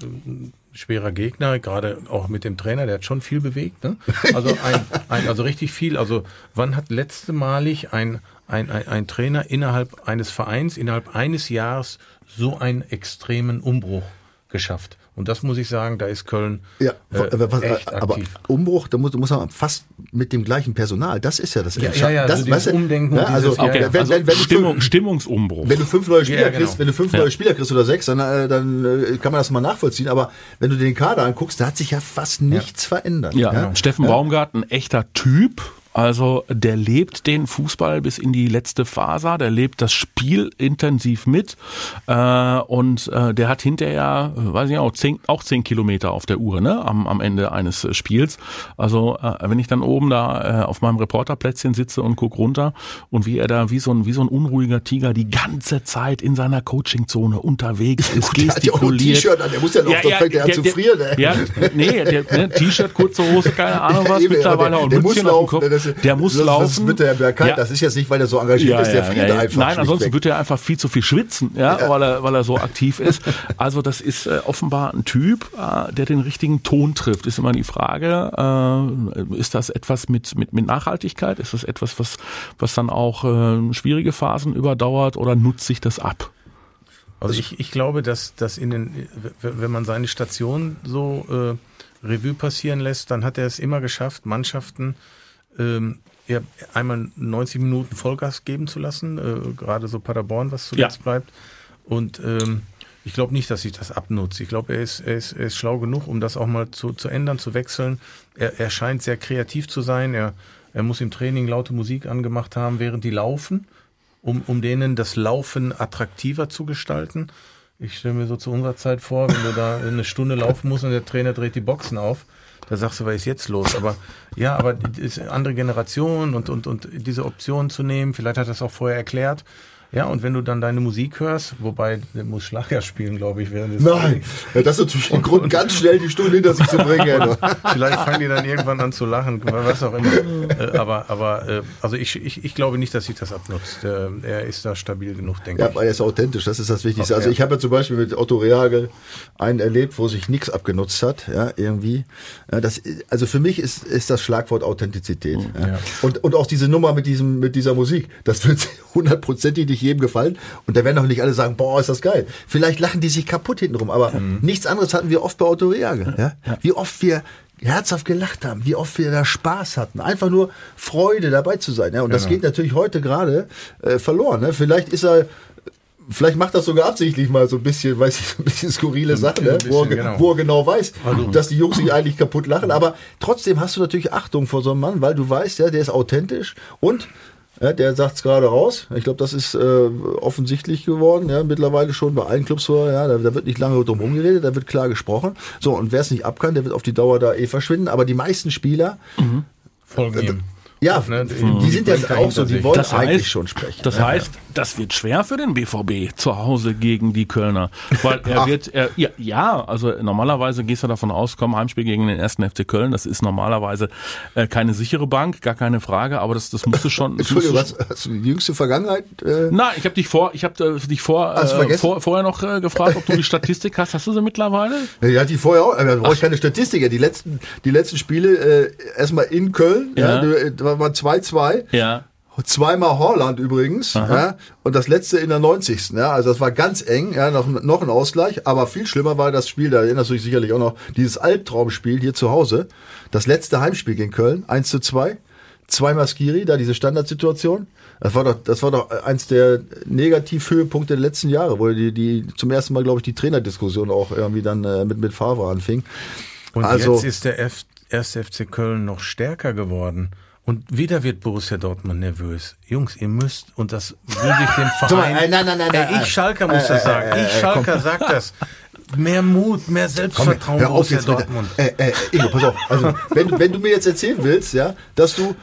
schwerer Gegner, gerade auch mit dem Trainer, der hat schon viel bewegt. Ne? Also, ein, ein, also richtig viel. Also wann hat letztemalig ein, ein, ein, ein Trainer innerhalb eines Vereins, innerhalb eines Jahres so einen extremen Umbruch geschafft? Und das muss ich sagen, da ist Köln Ja, äh, aber, was, echt aber aktiv. Umbruch, da muss, muss man fast mit dem gleichen Personal. Das ist ja das Ja, Entscheidende. ja, ja, das, so dieses weißt du, Umdenken ja, und also, dieses- ja, Okay, ja. wenn, also wenn, wenn, du Stimmung, fünf, Stimmungsumbruch. wenn du fünf neue Spieler Ja, genau. kriegst, wenn du fünf neue Spieler kriegst oder sechs, dann, äh, dann äh, kann man das mal nachvollziehen. Aber wenn du den Kader anguckst, da hat sich ja fast nichts verändert. Ja, Steffen Baumgart, ein echter Typ. Also der lebt den Fußball bis in die letzte Faser, der lebt das Spiel intensiv mit äh, und äh, der hat hinterher, äh, weiß ich auch, zehn, auch zehn Kilometer auf der Uhr ne, am, am Ende eines äh, Spiels. Also äh, wenn ich dann oben da äh, auf meinem Reporterplätzchen sitze und guck runter und wie er da wie so ein wie so ein unruhiger Tiger die ganze Zeit in seiner Coachingzone unterwegs *laughs* ist, Der hat ja auch ein gestikuliert. T-Shirt an, der muss ja noch, dann fängt er an zu frieren. ey. Ja, nee, der, ne, T-Shirt, kurze Hose, keine Ahnung was, *laughs* mittlerweile der, auch der ein Mützchen auf dem. Kopf. ne, das- der muss das, laufen. Das wird er ja bekannt. Ja. Das ist jetzt nicht, weil er so engagiert ist, der friert einfach. Nein, ansonsten schlichtweg. wird er einfach viel zu viel schwitzen, ja, Weil, er, weil er so aktiv ist. Also das ist äh, offenbar ein Typ, äh, der den richtigen Ton trifft. Ist immer die Frage, äh, ist das etwas mit, mit, mit Nachhaltigkeit? Ist das etwas, was, was dann auch äh, schwierige Phasen überdauert oder nutzt sich das ab? Also ich, ich glaube, dass, dass in den, wenn man seine Station so äh, Revue passieren lässt, dann hat er es immer geschafft, Mannschaften ähm, ja, einmal 90 Minuten Vollgas geben zu lassen, äh, gerade so Paderborn, was zuletzt Ja. bleibt. Und ähm, ich glaube nicht, dass sich das abnutzt. Ich glaube, er ist, er, ist, er ist schlau genug, um das auch mal zu, zu ändern, zu wechseln. Er, er scheint sehr kreativ zu sein. Er, er muss im Training laute Musik angemacht haben, während die laufen um, um denen das Laufen attraktiver zu gestalten. Ich stelle mir so zu unserer Zeit vor, wenn du da eine Stunde laufen musst und der Trainer dreht die Boxen auf, da sagst du, was ist jetzt los? Aber ja, aber ist andere Generation und, und, und diese Option zu nehmen, vielleicht hat er es auch vorher erklärt. Ja, und wenn du dann deine Musik hörst, wobei der muss Schlager spielen, glaube ich, während des Nein, ja, das ist natürlich ein Grund, ganz schnell die Stunde hinter sich zu bringen. ey. *laughs* Vielleicht fangen die dann irgendwann an zu lachen, was auch immer. Äh, aber aber äh, also ich, ich, ich glaube nicht, dass sich das abnutzt. Äh, er ist da stabil genug, denke Ja, ich. weil er ist authentisch, das ist das Wichtigste. Also Ja. ich habe ja zum Beispiel mit Otto Reagel einen erlebt, wo sich nichts abgenutzt hat, ja, irgendwie. Ja, das, also für mich ist, ist das Schlagwort Authentizität. Ja. Ja. Und, und auch diese Nummer mit diesem, mit dieser Musik, das wird hundertprozentig nicht jedem gefallen. Und da werden auch nicht alle sagen, boah, ist das geil. Vielleicht lachen die sich kaputt hintenrum, aber Mhm. nichts anderes hatten wir oft bei Otto Reagel, ja. Wie oft wir herzhaft gelacht haben, wie oft wir da Spaß hatten, einfach nur Freude dabei zu sein. Ja, und das Genau. geht natürlich heute gerade äh, verloren. Ne? Vielleicht ist er Vielleicht macht das sogar absichtlich mal so ein bisschen, weiß ich, so ein bisschen skurrile Sachen, ne? wo, er, genau. wo er genau weiß, Also- dass die Jungs sich eigentlich kaputt lachen. Aber trotzdem hast du natürlich Achtung vor so einem Mann, weil du weißt, ja, der ist authentisch und ja, der sagt es gerade raus. Ich glaube, das ist äh, offensichtlich geworden, ja, mittlerweile schon bei allen Clubs. Ja, da, da wird nicht lange drum rumgeredet, da wird klar gesprochen. So, und wer es nicht abkann, der wird auf die Dauer da eh verschwinden. Aber die meisten Spieler, Folgen ihm. ja, Ne, die, sind jetzt er auch so, die wollen Das heißt- eigentlich schon sprechen. Das heißt, das wird schwer für den BVB zu Hause gegen die Kölner, weil er *laughs* wird, er, ja, ja, also normalerweise gehst du davon aus, komm, Heimspiel gegen den ersten FC Köln, das ist normalerweise äh, keine sichere Bank, gar keine Frage, aber das, das musst du schon. *laughs* Entschuldigung, was, hast du die jüngste Vergangenheit? Äh? Na, ich habe dich vor, ich habe äh, dich vor, äh, vor, vorher noch äh, gefragt, ob du die Statistik hast. Hast du sie mittlerweile? Ja, die vorher auch. Da brauche ich keine Statistik. Die letzten, die letzten Spiele äh, erstmal in Köln, ja, ja da war 2-2. Ja. Zweimal Holland übrigens, ja, und das letzte in der 90. Ja, also das war ganz eng, ja, noch, noch ein Ausgleich, aber viel schlimmer war das Spiel, da erinnerst du dich sicherlich auch noch, dieses Albtraumspiel hier zu Hause, das letzte Heimspiel gegen Köln, 1 zu 2, zweimal Skiri, da diese Standardsituation, das war doch, das war doch eins der Negativhöhepunkte der letzten Jahre, wo die, die zum ersten Mal, glaube ich, die Trainerdiskussion auch irgendwie dann äh, mit, mit Favre anfing. Und also, jetzt ist der F, erste FC Köln noch stärker geworden. Und wieder wird Borussia Dortmund nervös. Jungs, ihr müsst, und das würde ich dem *laughs* Verein... Nein, nein, nein, nein, äh, ich Schalker muss das sagen. Ich Schalker sag das. Mehr Mut, mehr Selbstvertrauen Komm, Borussia auf Dortmund. Äh, äh, Ingo, pass auf. Also, wenn, wenn du mir jetzt erzählen willst, ja, dass du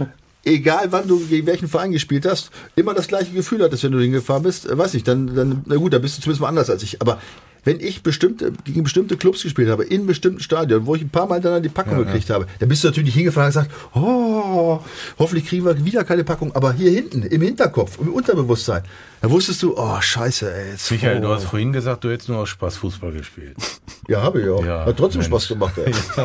egal wann du gegen welchen Verein gespielt hast, immer das gleiche Gefühl hattest, wenn du hingefahren bist, weiß ich, dann, dann, na gut, dann bist du zumindest mal anders als ich. Aber wenn ich bestimmte, gegen bestimmte Clubs gespielt habe, in bestimmten Stadien, wo ich ein paar Mal dann die Packung ja, gekriegt ja. habe, dann bist du natürlich hingefahren und gesagt, oh, hoffentlich kriegen wir wieder keine Packung, aber hier hinten, im Hinterkopf, im Unterbewusstsein, da wusstest du, oh, scheiße, ey. Jetzt, Michael, oh. du hast vorhin gesagt, du hättest nur aus Spaß Fußball gespielt. Ja, habe ich auch. Ja, Hat trotzdem Mensch. Spaß gemacht, ey. *laughs*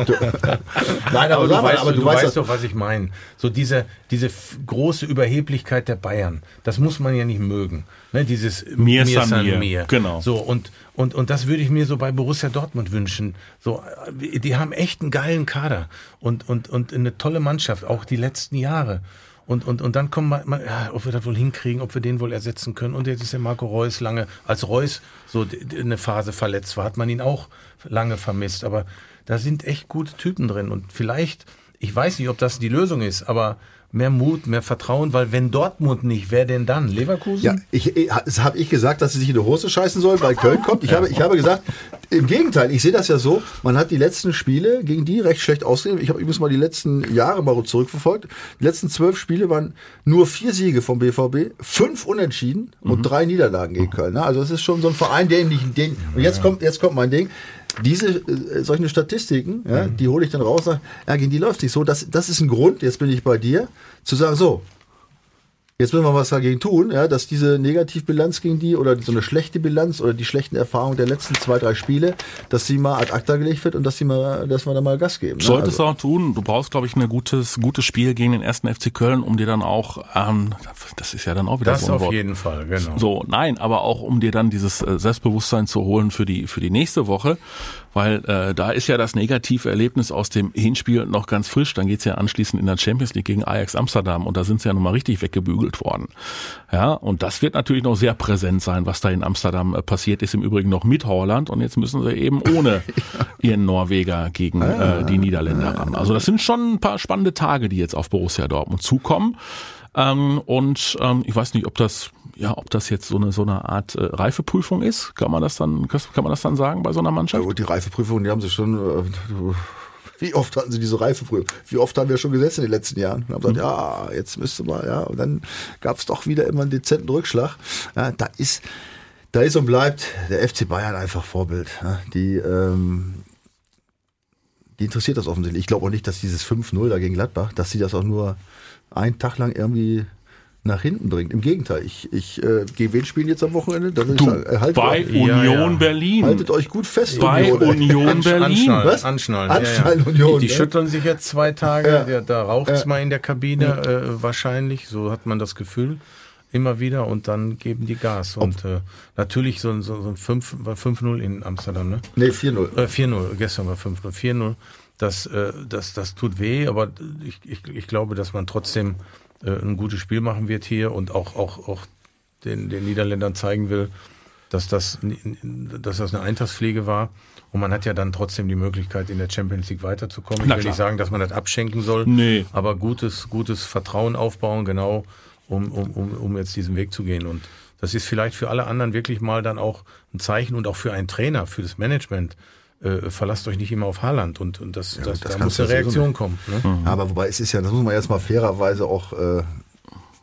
Nein, aber, aber, du, weißt, aber du, du weißt, weißt doch, was ich meine. So diese, diese große Überheblichkeit der Bayern, das muss man ja nicht mögen. Ne, dieses mir, mir san mir. mir. Genau. So, und, und, und das würde ich mir so bei Borussia Dortmund wünschen. So, die haben echt einen geilen Kader und, und, und eine tolle Mannschaft, auch die letzten Jahre. Und, und, und dann kommen wir, ja, ob wir das wohl hinkriegen, ob wir den wohl ersetzen können. Und jetzt ist der Marco Reus lange, als Reus so eine Phase verletzt war, hat man ihn auch lange vermisst. Aber da sind echt gute Typen drin. Und vielleicht, ich weiß nicht, ob das die Lösung ist, aber mehr Mut, mehr Vertrauen, weil wenn Dortmund nicht, wer denn dann? Leverkusen? Ja, ich, ich habe ich gesagt, dass sie sich in die Hose scheißen sollen, weil Köln kommt. Ich, ja. habe, ich habe gesagt, im Gegenteil, ich sehe das ja so, man hat die letzten Spiele gegen die recht schlecht ausgesehen. Ich habe übrigens mal die letzten Jahre mal zurückverfolgt. Die letzten zwölf Spiele waren nur vier Siege vom BVB, fünf Unentschieden und mhm. drei Niederlagen gegen Köln. Ne? Also es ist schon so ein Verein, der nicht den. Und jetzt kommt, jetzt kommt mein Ding diese äh, solche Statistiken, ja, mhm. die hole ich dann raus, sage, ja, gegen die läuft nicht so. Das, das ist ein Grund, jetzt bin ich bei dir, zu sagen, so, Jetzt müssen wir was dagegen tun, ja, dass diese Negativbilanz gegen die oder so eine schlechte Bilanz oder die schlechten Erfahrungen der letzten zwei, drei Spiele, dass sie mal ad acta gelegt wird und dass sie mal, dass wir da mal Gas geben. Ne? Solltest also. auch tun. Du brauchst, glaube ich, ein gutes, gutes Spiel gegen den ersten FC Köln, um dir dann auch, ähm, das ist ja dann auch wieder das so ein auf Wort. jeden Fall, genau. So, nein, aber auch um dir dann dieses äh, Selbstbewusstsein zu holen für die für die nächste Woche, weil äh, da ist ja das negative Erlebnis aus dem Hinspiel noch ganz frisch. Dann geht's ja anschließend in der Champions League gegen Ajax Amsterdam und da sind sie ja nochmal richtig weggebügelt worden. Ja, und das wird natürlich noch sehr präsent sein, was da in Amsterdam äh, passiert ist, im Übrigen noch mit Holland. Und jetzt müssen sie eben ohne *laughs* ihren Norweger gegen äh, die Niederländer ran. Also das sind schon ein paar spannende Tage, die jetzt auf Borussia Dortmund zukommen. Ähm, und ähm, ich weiß nicht, ob das ja, ob das jetzt so eine so eine Art äh, Reifeprüfung ist, kann man das dann kann man das dann sagen bei so einer Mannschaft? Ja, gut, die Reifeprüfung, die haben sie schon äh, *laughs* wie oft hatten sie diese Reifeprüfung? Wie oft haben wir schon gesetzt in den letzten Jahren? Und haben gesagt, mhm. ja, jetzt müsste mal, ja. Und dann gab es doch wieder immer einen dezenten Rückschlag. Ja, da ist, da ist und bleibt der FC Bayern einfach Vorbild. Ja, die, ähm, die interessiert das offensichtlich. Ich glaube auch nicht, dass dieses 5-0 da gegen Gladbach, dass sie das auch nur einen Tag lang irgendwie nach hinten bringt. Im Gegenteil, ich, ich äh, gehe wen spielen jetzt am Wochenende? Da du, sagen, äh, bei euch, Union ja, ja. Berlin. Haltet euch gut fest. Bei Union, Union Berlin. Anschnallen, Was? Anschnallen. Anschnallen ja, Union. Die, die schütteln sich jetzt zwei Tage. Ja. Da raucht es mal in der Kabine äh, wahrscheinlich. So hat man das Gefühl immer wieder und dann geben die Gas. Und äh, natürlich so, so, so ein 5-0 in Amsterdam, ne? Nee, 4-0. Äh, 4-0, gestern war 5-0. 4-0. Das, äh, das, das tut weh, aber ich, ich, ich glaube, dass man trotzdem äh, ein gutes Spiel machen wird hier und auch, auch, auch den, den Niederländern zeigen will, dass das, dass das eine Eintagspflege war. Und man hat ja dann trotzdem die Möglichkeit, in der Champions League weiterzukommen. Ich will nicht sagen, dass man das abschenken soll, nee. aber gutes, gutes Vertrauen aufbauen, genau, um, um, um, um jetzt diesen Weg zu gehen. Und das ist vielleicht für alle anderen wirklich mal dann auch ein Zeichen und auch für einen Trainer, für das Management, äh, verlasst euch nicht immer auf Haaland und, und das, ja, das, das da muss eine Reaktion kommen. Ne? Mhm. Aber wobei es ist ja, das muss man jetzt mal fairerweise auch äh,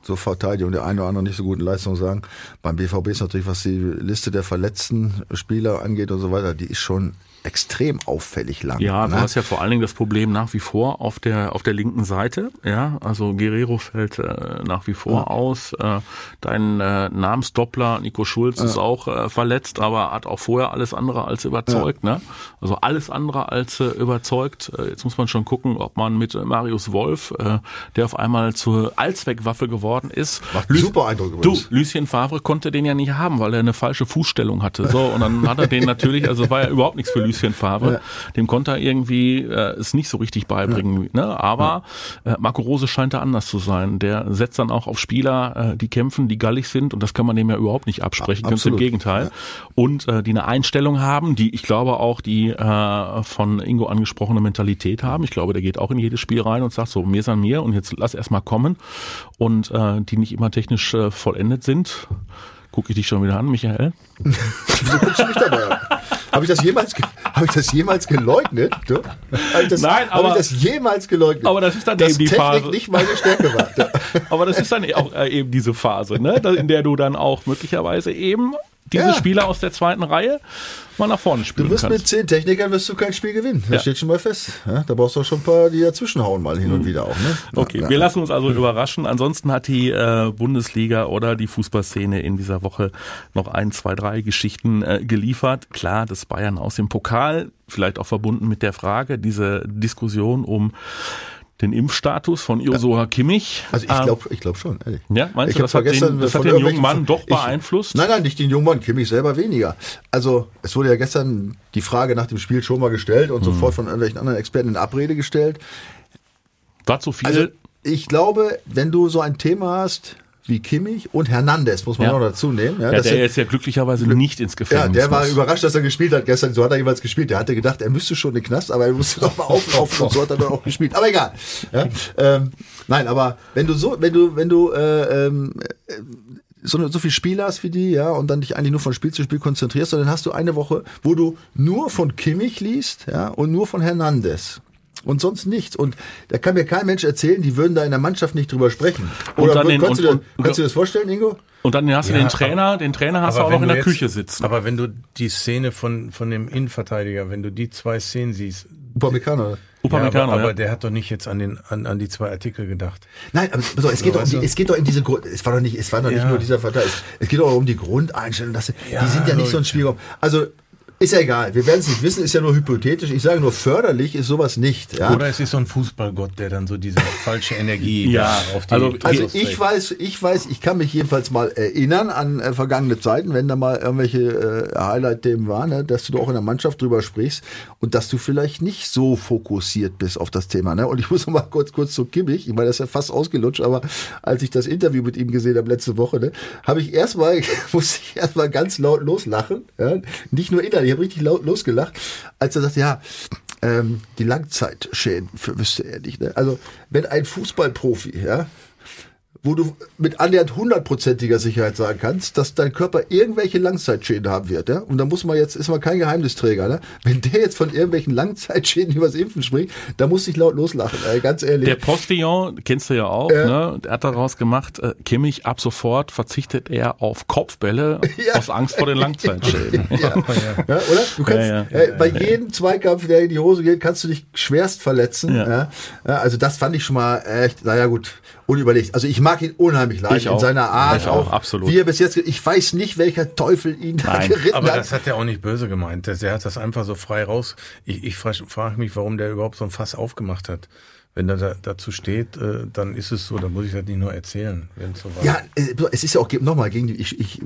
zur Verteidigung der eine oder andere nicht so guten Leistung sagen. Beim BVB ist natürlich, was die Liste der verletzten Spieler angeht und so weiter, die ist schon extrem auffällig lang. Ja, ne? du hast ja vor allen Dingen das Problem nach wie vor auf der auf der linken Seite. Ja, also Guerrero fällt äh, nach wie vor ja. aus. Äh, dein äh, Namensdoppler Nico Schulz ja. ist auch äh, verletzt, aber hat auch vorher alles andere als überzeugt. Ja. Ne? Also alles andere als äh, überzeugt. Äh, jetzt muss man schon gucken, ob man mit Marius Wolf, äh, der auf einmal zur Allzweckwaffe geworden ist. Macht Lü super Eindruck übrigens. Du, Lucien Favre konnte den ja nicht haben, weil er eine falsche Fußstellung hatte. So und dann hat er den natürlich, also war ja überhaupt nichts für Lucien Favre. Ja. Dem konnte er irgendwie äh, es nicht so richtig beibringen. Ja. Ne? Aber äh, Marco Rose scheint da anders zu sein. Der setzt dann auch auf Spieler, äh, die kämpfen, die gallig sind und das kann man dem ja überhaupt nicht absprechen. Ganz im Gegenteil. Und äh, die eine Einstellung haben, die ich glaube auch die äh, von Ingo angesprochene Mentalität haben. Ich glaube, der geht auch in jedes Spiel rein und sagt so, mir ist an mir und jetzt lass erst mal kommen. Und äh, die nicht immer technisch äh, vollendet sind. Gucke ich dich schon wieder an, Michael? Wieso guckst du mich dabei an? Habe ich das jemals, habe ich das jemals geleugnet? Du? Ich das, Nein, aber habe ich das jemals geleugnet? Aber das ist dann dass eben die Technik Phase. nicht meine Stärke war. *laughs* aber das ist dann auch äh, eben diese Phase, ne, in der du dann auch möglicherweise eben diese Ja. Spieler aus der zweiten Reihe mal nach vorne Du spielen wirst mit kannst. zehn Technikern wirst du kein Spiel gewinnen. Das Ja. steht schon mal fest. Ja, da brauchst du auch schon ein paar, die dazwischenhauen mal hin und wieder auch. Ne? Okay, Ja, wir lassen uns also überraschen. Ansonsten hat die äh, Bundesliga oder die Fußballszene in dieser Woche noch ein, zwei, drei Geschichten äh, geliefert. Klar, das Bayern aus dem Pokal, vielleicht auch verbunden mit der Frage, diese Diskussion um den Impfstatus von Ursula Kimmich. Also ich Ähm, glaube ich glaub schon, ehrlich. Ja, meinst Ich du, das hat gestern den, das hat den jungen Mann doch ich- beeinflusst? Nein, nein, nicht den jungen Mann, Kimmich selber weniger. Also es wurde ja gestern die Frage nach dem Spiel schon mal gestellt und sofort von irgendwelchen anderen Experten in Abrede gestellt. War zu viel? Also ich glaube, wenn du so ein Thema hast wie Kimmich und Hernandez, muss man Ja. noch dazu nehmen. Ja, ja, der sind- jetzt ja glücklicherweise nicht ins ja, Gefängnis der war muss. überrascht, dass er gespielt hat gestern. So hat er jeweils gespielt. Der hatte gedacht, er müsste schon in den Knast, aber er musste doch mal auflaufen und so hat er dann auch gespielt. Aber egal. Ja, ähm, nein, aber wenn du so, wenn du, wenn du äh, ähm, äh, so, so viel Spiel hast wie die, ja, und dann dich eigentlich nur von Spiel zu Spiel konzentrierst, dann hast du eine Woche, wo du nur von Kimmich liest, ja, und nur von Hernandez. Und sonst nichts. Und da kann mir kein Mensch erzählen, die würden da in der Mannschaft nicht drüber sprechen. Und Oder dann den- kannst, und- du, dir- und- kannst du das vorstellen, Ingo? Und dann hast du Ja, den Trainer, aber- den Trainer hast du Aber auch noch in der jetzt- Küche sitzen. Aber wenn du die Szene von, von dem Innenverteidiger, wenn du die zwei Szenen siehst, Upamecano. ja, Upamecano, aber, aber ja. der hat doch nicht jetzt an, den, an, an die zwei Artikel gedacht. Nein, aber auf, es, geht doch um die, du? es geht doch in diese Grund, es war doch nicht, es war doch nicht Ja. nur dieser Verteil, es, es geht doch um die Grundeinstellung, dass, Ja, die sind ja nicht so ein. Spielraum. Also, ist ja egal, wir werden es nicht wissen, ist ja nur hypothetisch. Ich sage nur, förderlich ist sowas nicht. Ja? Oder es ist so ein Fußballgott, der dann so diese *laughs* falsche Energie Ja, da auf die also- Also ich weiß, ich weiß, ich kann mich jedenfalls mal erinnern an äh, vergangene Zeiten, wenn da mal irgendwelche äh, Highlight-Themen waren, ne, dass du da auch in der Mannschaft drüber sprichst und dass du vielleicht nicht so fokussiert bist auf das Thema. Ne? Und ich muss noch mal kurz kurz zu Kimmich, ich meine, das ist ja fast ausgelutscht, aber als ich das Interview mit ihm gesehen habe letzte Woche, ne, habe ich erstmal, *laughs* musste ich erstmal ganz laut loslachen, ja? nicht nur innerlich, ich habe richtig laut losgelacht, als er sagt, ja, ähm, die Langzeitschäden wüsste er nicht. Ne? Also wenn ein Fußballprofi, ja, wo du mit annähernd hundertprozentiger Sicherheit sagen kannst, dass dein Körper irgendwelche Langzeitschäden haben wird. Ja? Und da muss man jetzt, ist man kein Geheimnisträger. Ne? Wenn der jetzt von irgendwelchen Langzeitschäden *laughs* übers Impfen spricht, da muss ich laut loslachen, ey, ganz ehrlich. Der Postillon, kennst du ja auch, ne? Der hat daraus gemacht, äh, Kimmich ab sofort verzichtet er auf Kopfbälle *laughs* Ja. aus Angst vor den Langzeitschäden. *laughs* ja. ja, oder? Du kannst Ja, ja. äh, bei jedem Zweikampf, der in die Hose geht, kannst du dich schwerst verletzen. Ja. Ja. Ja, also das fand ich schon mal echt, naja gut, unüberlegt. Also ich mag ihn unheimlich leid Ich in auch. seiner Art. Ich auch, absolut. Wie er bis jetzt, ich weiß nicht, welcher Teufel ihn da Nein, geritten Aber hat. das hat er auch nicht böse gemeint. Der der hat das einfach so frei raus. Ich, ich frage frag mich, warum der überhaupt so ein Fass aufgemacht hat. Wenn er da, dazu steht, äh, dann ist es so, dann muss ich das nicht nur erzählen, wenn so war. Ja, äh, es ist ja auch, nochmal, gegen die, ich, ich,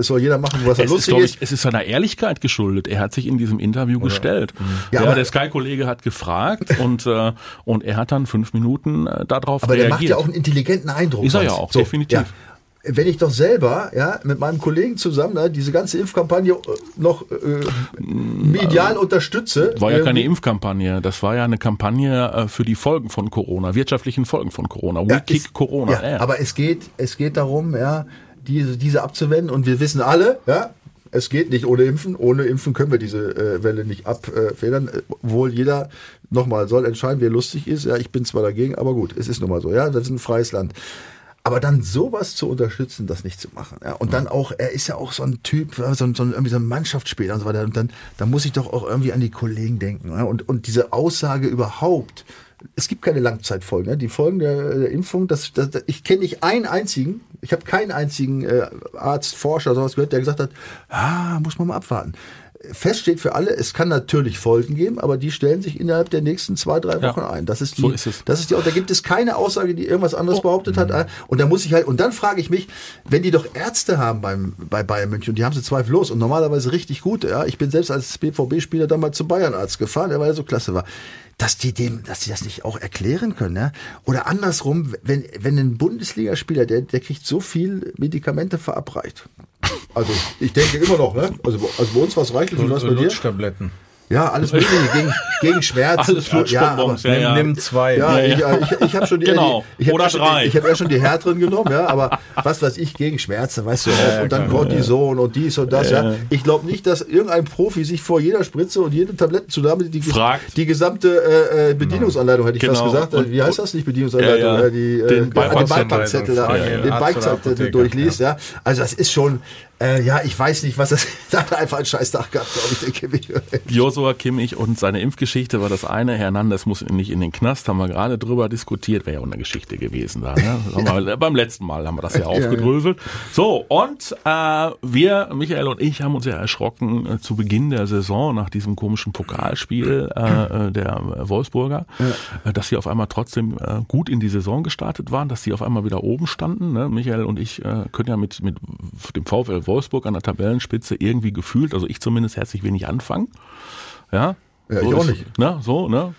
es soll jeder machen, was er Es ist, lustig ist. ich, es ist seiner Ehrlichkeit geschuldet. Er hat sich in diesem Interview gestellt. Ja, Ja, aber- der Sky-Kollege hat gefragt *laughs* und, äh, und er hat dann fünf Minuten äh, darauf Aber der reagiert. macht ja auch einen intelligenten Eindruck. Ist er ja auch, definitiv. Ja. Wenn ich doch selber, ja, mit meinem Kollegen zusammen, ne, diese ganze Impfkampagne äh, noch äh, medial unterstütze. War ja keine irgendwie- Impfkampagne, das war ja eine Kampagne äh, für die Folgen von Corona, wirtschaftlichen Folgen von Corona. We Ja, kick ist- Corona. Ja, Ja, aber es geht, es geht darum, ja, diese, diese abzuwenden und wir wissen alle, ja, es geht nicht ohne Impfen. Ohne Impfen können wir diese äh, Welle nicht abfedern. Äh, Obwohl jeder nochmal soll entscheiden, wer lustig ist. Ja, ich bin zwar dagegen, aber gut, es ist nun mal so. Ja, das ist ein freies Land. Aber dann sowas zu unterstützen, das nicht zu machen. Ja? Und dann auch, er ist ja auch so ein Typ, so, ein, so irgendwie so ein Mannschaftsspieler und so weiter. Und dann, dann muss ich doch auch irgendwie an die Kollegen denken. Ja? Und, und diese Aussage überhaupt, es gibt keine Langzeitfolgen. Ne? Die Folgen der, der Impfung, das, das, ich kenne nicht einen einzigen, ich habe keinen einzigen äh, Arzt, Forscher, sowas gehört, der gesagt hat, ah, muss man mal abwarten fest steht für alle, es kann natürlich Folgen geben, aber die stellen sich innerhalb der nächsten zwei, drei Wochen ja, ein. Das ist die, so ist das ist die, da gibt es keine Aussage, die irgendwas anderes oh. behauptet hat. Und da muss ich halt, und dann frage ich mich, wenn die doch Ärzte haben beim, bei Bayern München, und die haben sie zweifellos und normalerweise richtig gut, ja, ich bin selbst als BVB-Spieler damals zum Bayernarzt gefahren, der war ja so klasse war dass die dem, dass die das nicht auch erklären können, ja? Oder andersrum, wenn, wenn ein Bundesligaspieler, der, der kriegt so viel Medikamente verabreicht. Also ich denke immer noch, ne? Also, also bei uns war es reichlich. Und was bei dir? Tabletten. Ja, alles Mögliche gegen, *laughs* gegen Schmerzen. Alles Flutschbonbons, ja, ja, nimm, nimm zwei. Ja, ja, ja. ich, ich, ich habe schon *laughs* die, genau. ich hab oder drei. Ich habe ja schon die härteren genommen, ja, aber was weiß ich gegen Schmerzen, weißt du auch. und dann Cortison und dies und das, ja. Ich glaube nicht, dass irgendein Profi sich vor jeder Spritze und jede Tablettenzunahme die, Fragt. die gesamte äh, äh Bedienungsanleitung, hätte ich genau. fast gesagt. Und Wie heißt das nicht Bedienungsanleitung? Ja, Die, äh, den Beipackzettel, den Beipackzettel durchliest, ja. Also das ist schon, äh, ja, ich weiß nicht, was das. *laughs* da hat einfach einen scheiß Tag gehabt, glaube ich, der Kimmich. Joshua Kimmich und seine Impfgeschichte war das eine. Hernandez muss nicht in den Knast, haben wir gerade drüber diskutiert. Wäre ja auch eine Geschichte gewesen da. Ne? *laughs* wir, beim letzten Mal haben wir das ja aufgedröselt. So, und äh, wir, Michael und ich, haben uns ja erschrocken äh, zu Beginn der Saison nach diesem komischen Pokalspiel äh, äh der Wolfsburger, ja. Äh, dass sie auf einmal trotzdem äh, gut in die Saison gestartet waren, dass sie auf einmal wieder oben standen. Ne? Michael und ich äh, können ja mit, mit dem VfL Wolfsburg an der Tabellenspitze irgendwie gefühlt, also ich zumindest herzlich wenig anfangen. Ja, ja so ich auch nicht. Ne, so, ne?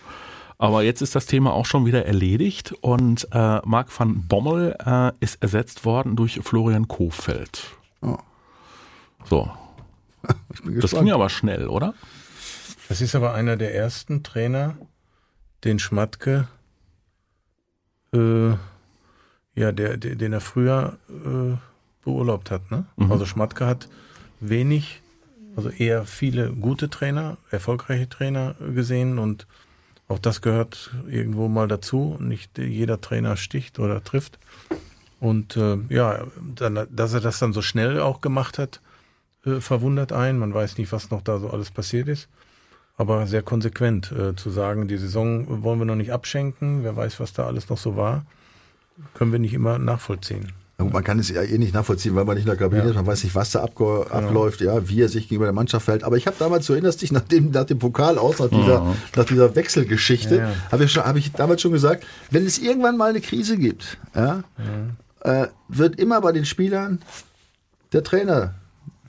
Aber jetzt ist das Thema auch schon wieder erledigt und äh, Marc van Bommel äh, ist ersetzt worden durch Florian Kofeld. Oh. So. *laughs* Ich bin das ging aber schnell, oder? Das ist aber einer der ersten Trainer, den Schmatke, äh, ja, der, der, den er früher äh, beurlaubt hat. Ne? Mhm. Also Schmatke hat wenig, also eher viele gute Trainer, erfolgreiche Trainer gesehen und auch das gehört irgendwo mal dazu. Nicht jeder Trainer sticht oder trifft. Und äh, ja, dann, dass er das dann so schnell auch gemacht hat, äh, verwundert einen. Man weiß nicht, was noch da so alles passiert ist. Aber sehr konsequent äh, zu sagen, die Saison wollen wir noch nicht abschenken. Wer weiß, was da alles noch so war, können wir nicht immer nachvollziehen. Man kann es ja eh nicht nachvollziehen, weil man nicht in der Kabine ja. ist, man weiß nicht, was da abläuft, ja, wie er sich gegenüber der Mannschaft fällt. Aber ich habe damals, du erinnerst dich, nach dem, nach dem Pokal aus, nach dieser, mhm. nach dieser Wechselgeschichte, ja, ja. habe ich, hab ich damals schon gesagt, wenn es irgendwann mal eine Krise gibt, ja, äh, wird immer bei den Spielern der Trainer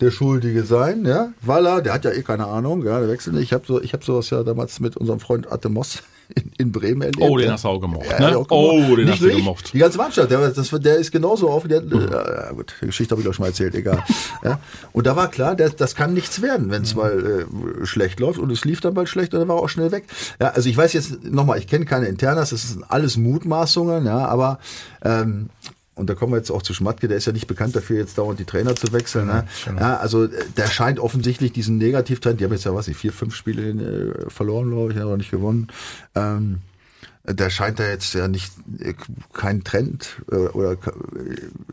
der Schuldige sein, ja, weil er, der hat ja eh keine Ahnung, ja, der wechselt nicht. Ich habe so, ich habe sowas ja damals mit unserem Freund Atemos in, in Bremen erlebt. Oh, den hast du auch gemocht. Ja, ne? auch gemocht. Oh, den Nicht hast du gemocht. Die ganze Mannschaft, der, das, der ist genauso auf der. Mhm. Ja, gut, die Geschichte habe ich auch schon mal erzählt, egal. *laughs* ja. Und da war klar, der, das kann nichts werden, wenn es mhm. mal äh, schlecht läuft. Und es lief dann bald schlecht und dann war er auch schnell weg. Ja, also ich weiß jetzt nochmal, ich kenne keine Internas, das sind alles Mutmaßungen, ja, aber ähm, und da kommen wir jetzt auch zu Schmatke, der ist ja nicht bekannt dafür, jetzt dauernd die Trainer zu wechseln. Ne? Genau. Ja, also äh, der scheint offensichtlich diesen Negativtrend, die haben jetzt ja was, ich vier, fünf Spiele äh, verloren, glaube ich, aber nicht gewonnen. Ähm, der scheint da jetzt ja nicht äh, kein Trend äh, oder äh,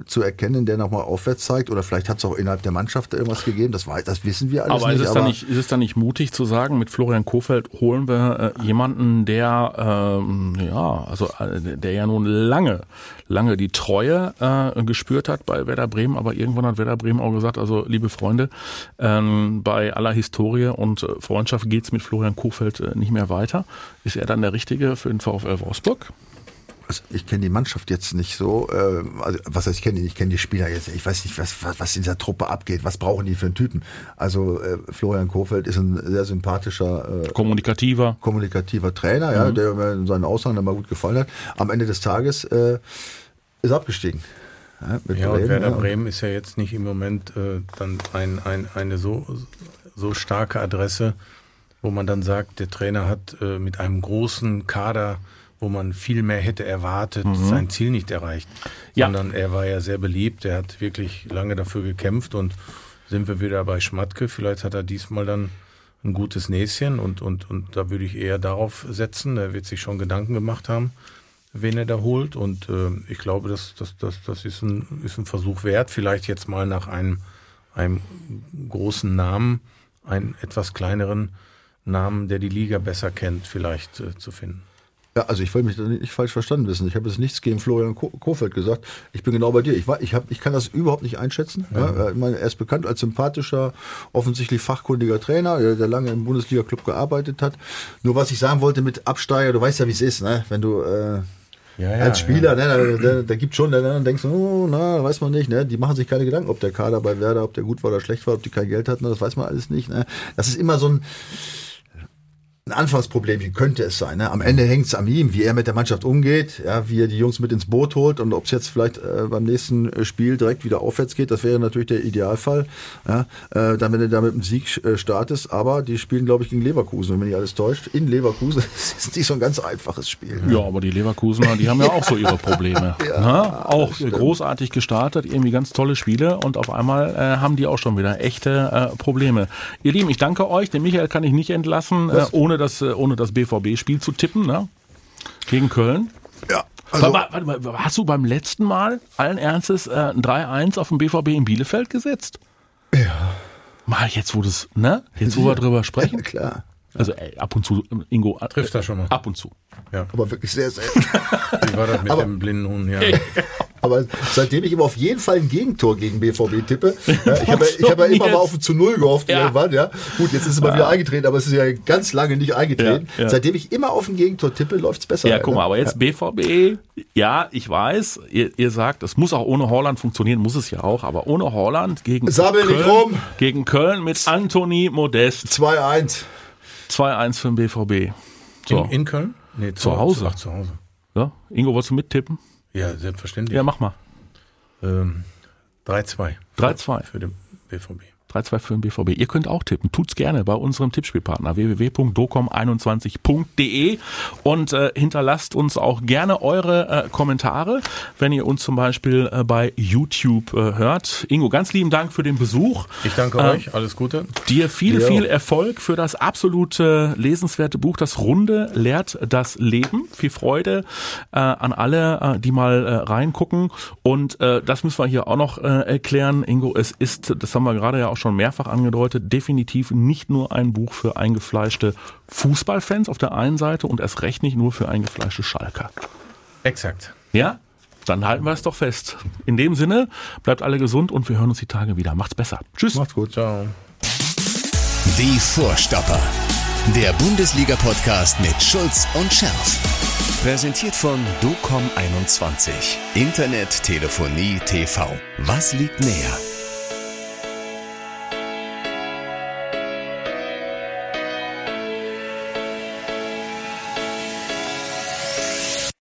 zu erkennen, der nochmal aufwärts zeigt. Oder vielleicht hat es auch innerhalb der Mannschaft irgendwas gegeben. Das, weiß, das wissen wir alles aber nicht. Ist es, aber nicht, ist es dann nicht mutig zu sagen, mit Florian Kofeld holen wir äh, jemanden, der ähm, ja, also äh, der ja nun lange, lange die Treue gespürt hat bei Werder Bremen, aber irgendwann hat Werder Bremen auch gesagt, also liebe Freunde, ähm, bei aller Historie und Freundschaft geht's mit Florian Kofeld nicht mehr weiter. Ist er dann der Richtige für den VfL Wolfsburg? Also ich kenne die Mannschaft jetzt nicht so. Äh, also was heißt, ich kenne die, ich kenne die Spieler jetzt. Ich weiß nicht, was, was, was in dieser Truppe abgeht. Was brauchen die für einen Typen? Also äh, Florian Kofeld ist ein sehr sympathischer, äh, kommunikativer, kommunikativer Trainer, ja, mhm. der mir in seinen Aussagen immer gut gefallen hat. Am Ende des Tages äh, ist abgestiegen. Ja, ja Bremen, und Werder ja. Bremen ist ja jetzt nicht im Moment äh, dann ein, ein, eine so, so starke Adresse, wo man dann sagt, der Trainer hat äh, mit einem großen Kader, wo man viel mehr hätte erwartet, mhm. sein Ziel nicht erreicht. Ja. Sondern er war ja sehr beliebt, er hat wirklich lange dafür gekämpft und sind wir wieder bei Schmatke. Vielleicht hat er diesmal dann ein gutes Näschen und, und, und da würde ich eher darauf setzen. Er wird sich schon Gedanken gemacht haben, wen er da holt. Und äh, ich glaube, das, das, das, das ist, ein, ist ein Versuch wert. Vielleicht jetzt mal nach einem, einem großen Namen, einen etwas kleineren Namen, der die Liga besser kennt, vielleicht äh, zu finden. Ja, also ich will mich da nicht falsch verstanden wissen. Ich habe jetzt nichts gegen Florian Kofeld gesagt. Ich bin genau bei dir. Ich, ich, hab, ich kann das überhaupt nicht einschätzen. Ja. Ja, ich meine, er ist bekannt als sympathischer, offensichtlich fachkundiger Trainer, der, der lange im Bundesliga-Club gearbeitet hat. Nur was ich sagen wollte mit Absteiger, du weißt ja, wie es ist, ne? wenn du... Äh, ja, ja, als Spieler, ja. ne, da, da, da gibt schon, dann denkst du, oh, na, weiß man nicht, ne, die machen sich keine Gedanken, ob der Kader bei Werder, ob der gut war oder schlecht war, ob die kein Geld hatten, das weiß man alles nicht. Ne. Das ist immer so ein, ein Anfangsproblemchen könnte es sein. Ne? Am Ende hängt es an ihm, wie er mit der Mannschaft umgeht, ja, wie er die Jungs mit ins Boot holt und ob es jetzt vielleicht äh, beim nächsten äh, Spiel direkt wieder aufwärts geht. Das wäre natürlich der Idealfall, ja? äh, dann wenn du da mit einem Sieg äh, startest. Aber die spielen, glaube ich, gegen Leverkusen, wenn mich nicht alles täuscht. In Leverkusen das *laughs* ist nicht so ein ganz einfaches Spiel. Ja, aber die Leverkusener, die haben ja auch so ihre Probleme. *laughs* ja, ne? Auch großartig gestartet, irgendwie ganz tolle Spiele und auf einmal äh, haben die auch schon wieder echte äh, Probleme. Ihr Lieben, ich danke euch. Den Michael kann ich nicht entlassen, äh, ohne ohne das, äh, ohne das BVB-Spiel zu tippen, ne? Gegen Köln. Ja. Also warte, warte, warte, hast du beim letzten Mal allen Ernstes äh, ein 3-1 auf dem BVB in Bielefeld gesetzt? Ja. Mal jetzt, wo das, ne? Jetzt, wo wir drüber sprechen. Ja, klar. Also ey, ab und zu, Ingo. Äh, Trifft das schon mal. Ab und zu. Ja. Aber wirklich sehr selten. Wie war das mit Aber, dem blinden Huhn? Ja. *laughs* Aber seitdem ich immer auf jeden Fall ein Gegentor gegen BVB tippe, ja, ich habe ich hab ja immer mal auf ein zu Null gehofft ja. irgendwann, ja. Gut, jetzt ist es mal ja. wieder eingetreten, aber es ist ja ganz lange nicht eingetreten. Ja, Seitdem ich immer auf ein Gegentor tippe, läuft's besser. Ja, guck mal, aber jetzt BVB, ja, ich weiß, ihr, ihr sagt, es muss auch ohne Holland funktionieren, muss es ja auch, aber ohne Holland gegen Sabbel Köln, nicht rum. gegen Köln mit Anthony Modest. 2-1. 2-1 für den BVB. So. In, in Köln? Nee, zu, zu Hause. Ach, zu Hause. Ja? Ingo, wolltest du mittippen? Ja, selbstverständlich. Ja, mach mal. Ähm, 3-2. 3-2. Für den BVB. 3-2 für den BVB. Ihr könnt auch tippen. Tut's gerne bei unserem Tippspielpartner www.docom21.de und äh, hinterlasst uns auch gerne eure äh, Kommentare, wenn ihr uns zum Beispiel äh, bei YouTube äh, hört. Ingo, ganz lieben Dank für den Besuch. Ich danke äh, euch. Alles Gute. Dir viel, ja. viel Erfolg für das absolute lesenswerte Buch. Das Runde lehrt das Leben. Viel Freude äh, an alle, die mal reingucken. Und das müssen wir hier auch noch erklären. Ingo, es ist, das haben wir gerade ja auch schon mehrfach angedeutet, definitiv nicht nur ein Buch für eingefleischte Fußballfans auf der einen Seite und erst recht nicht nur für eingefleischte Schalker. Exakt. Ja? Dann halten wir es doch fest. In dem Sinne, bleibt alle gesund und wir hören uns die Tage wieder. Macht's besser. Tschüss. Macht's gut. Ciao. Die Vorstopper. Der Bundesliga-Podcast mit Schulz und Scherf. Präsentiert von DOCOM21. Internet, Telefonie, TV. Was liegt näher?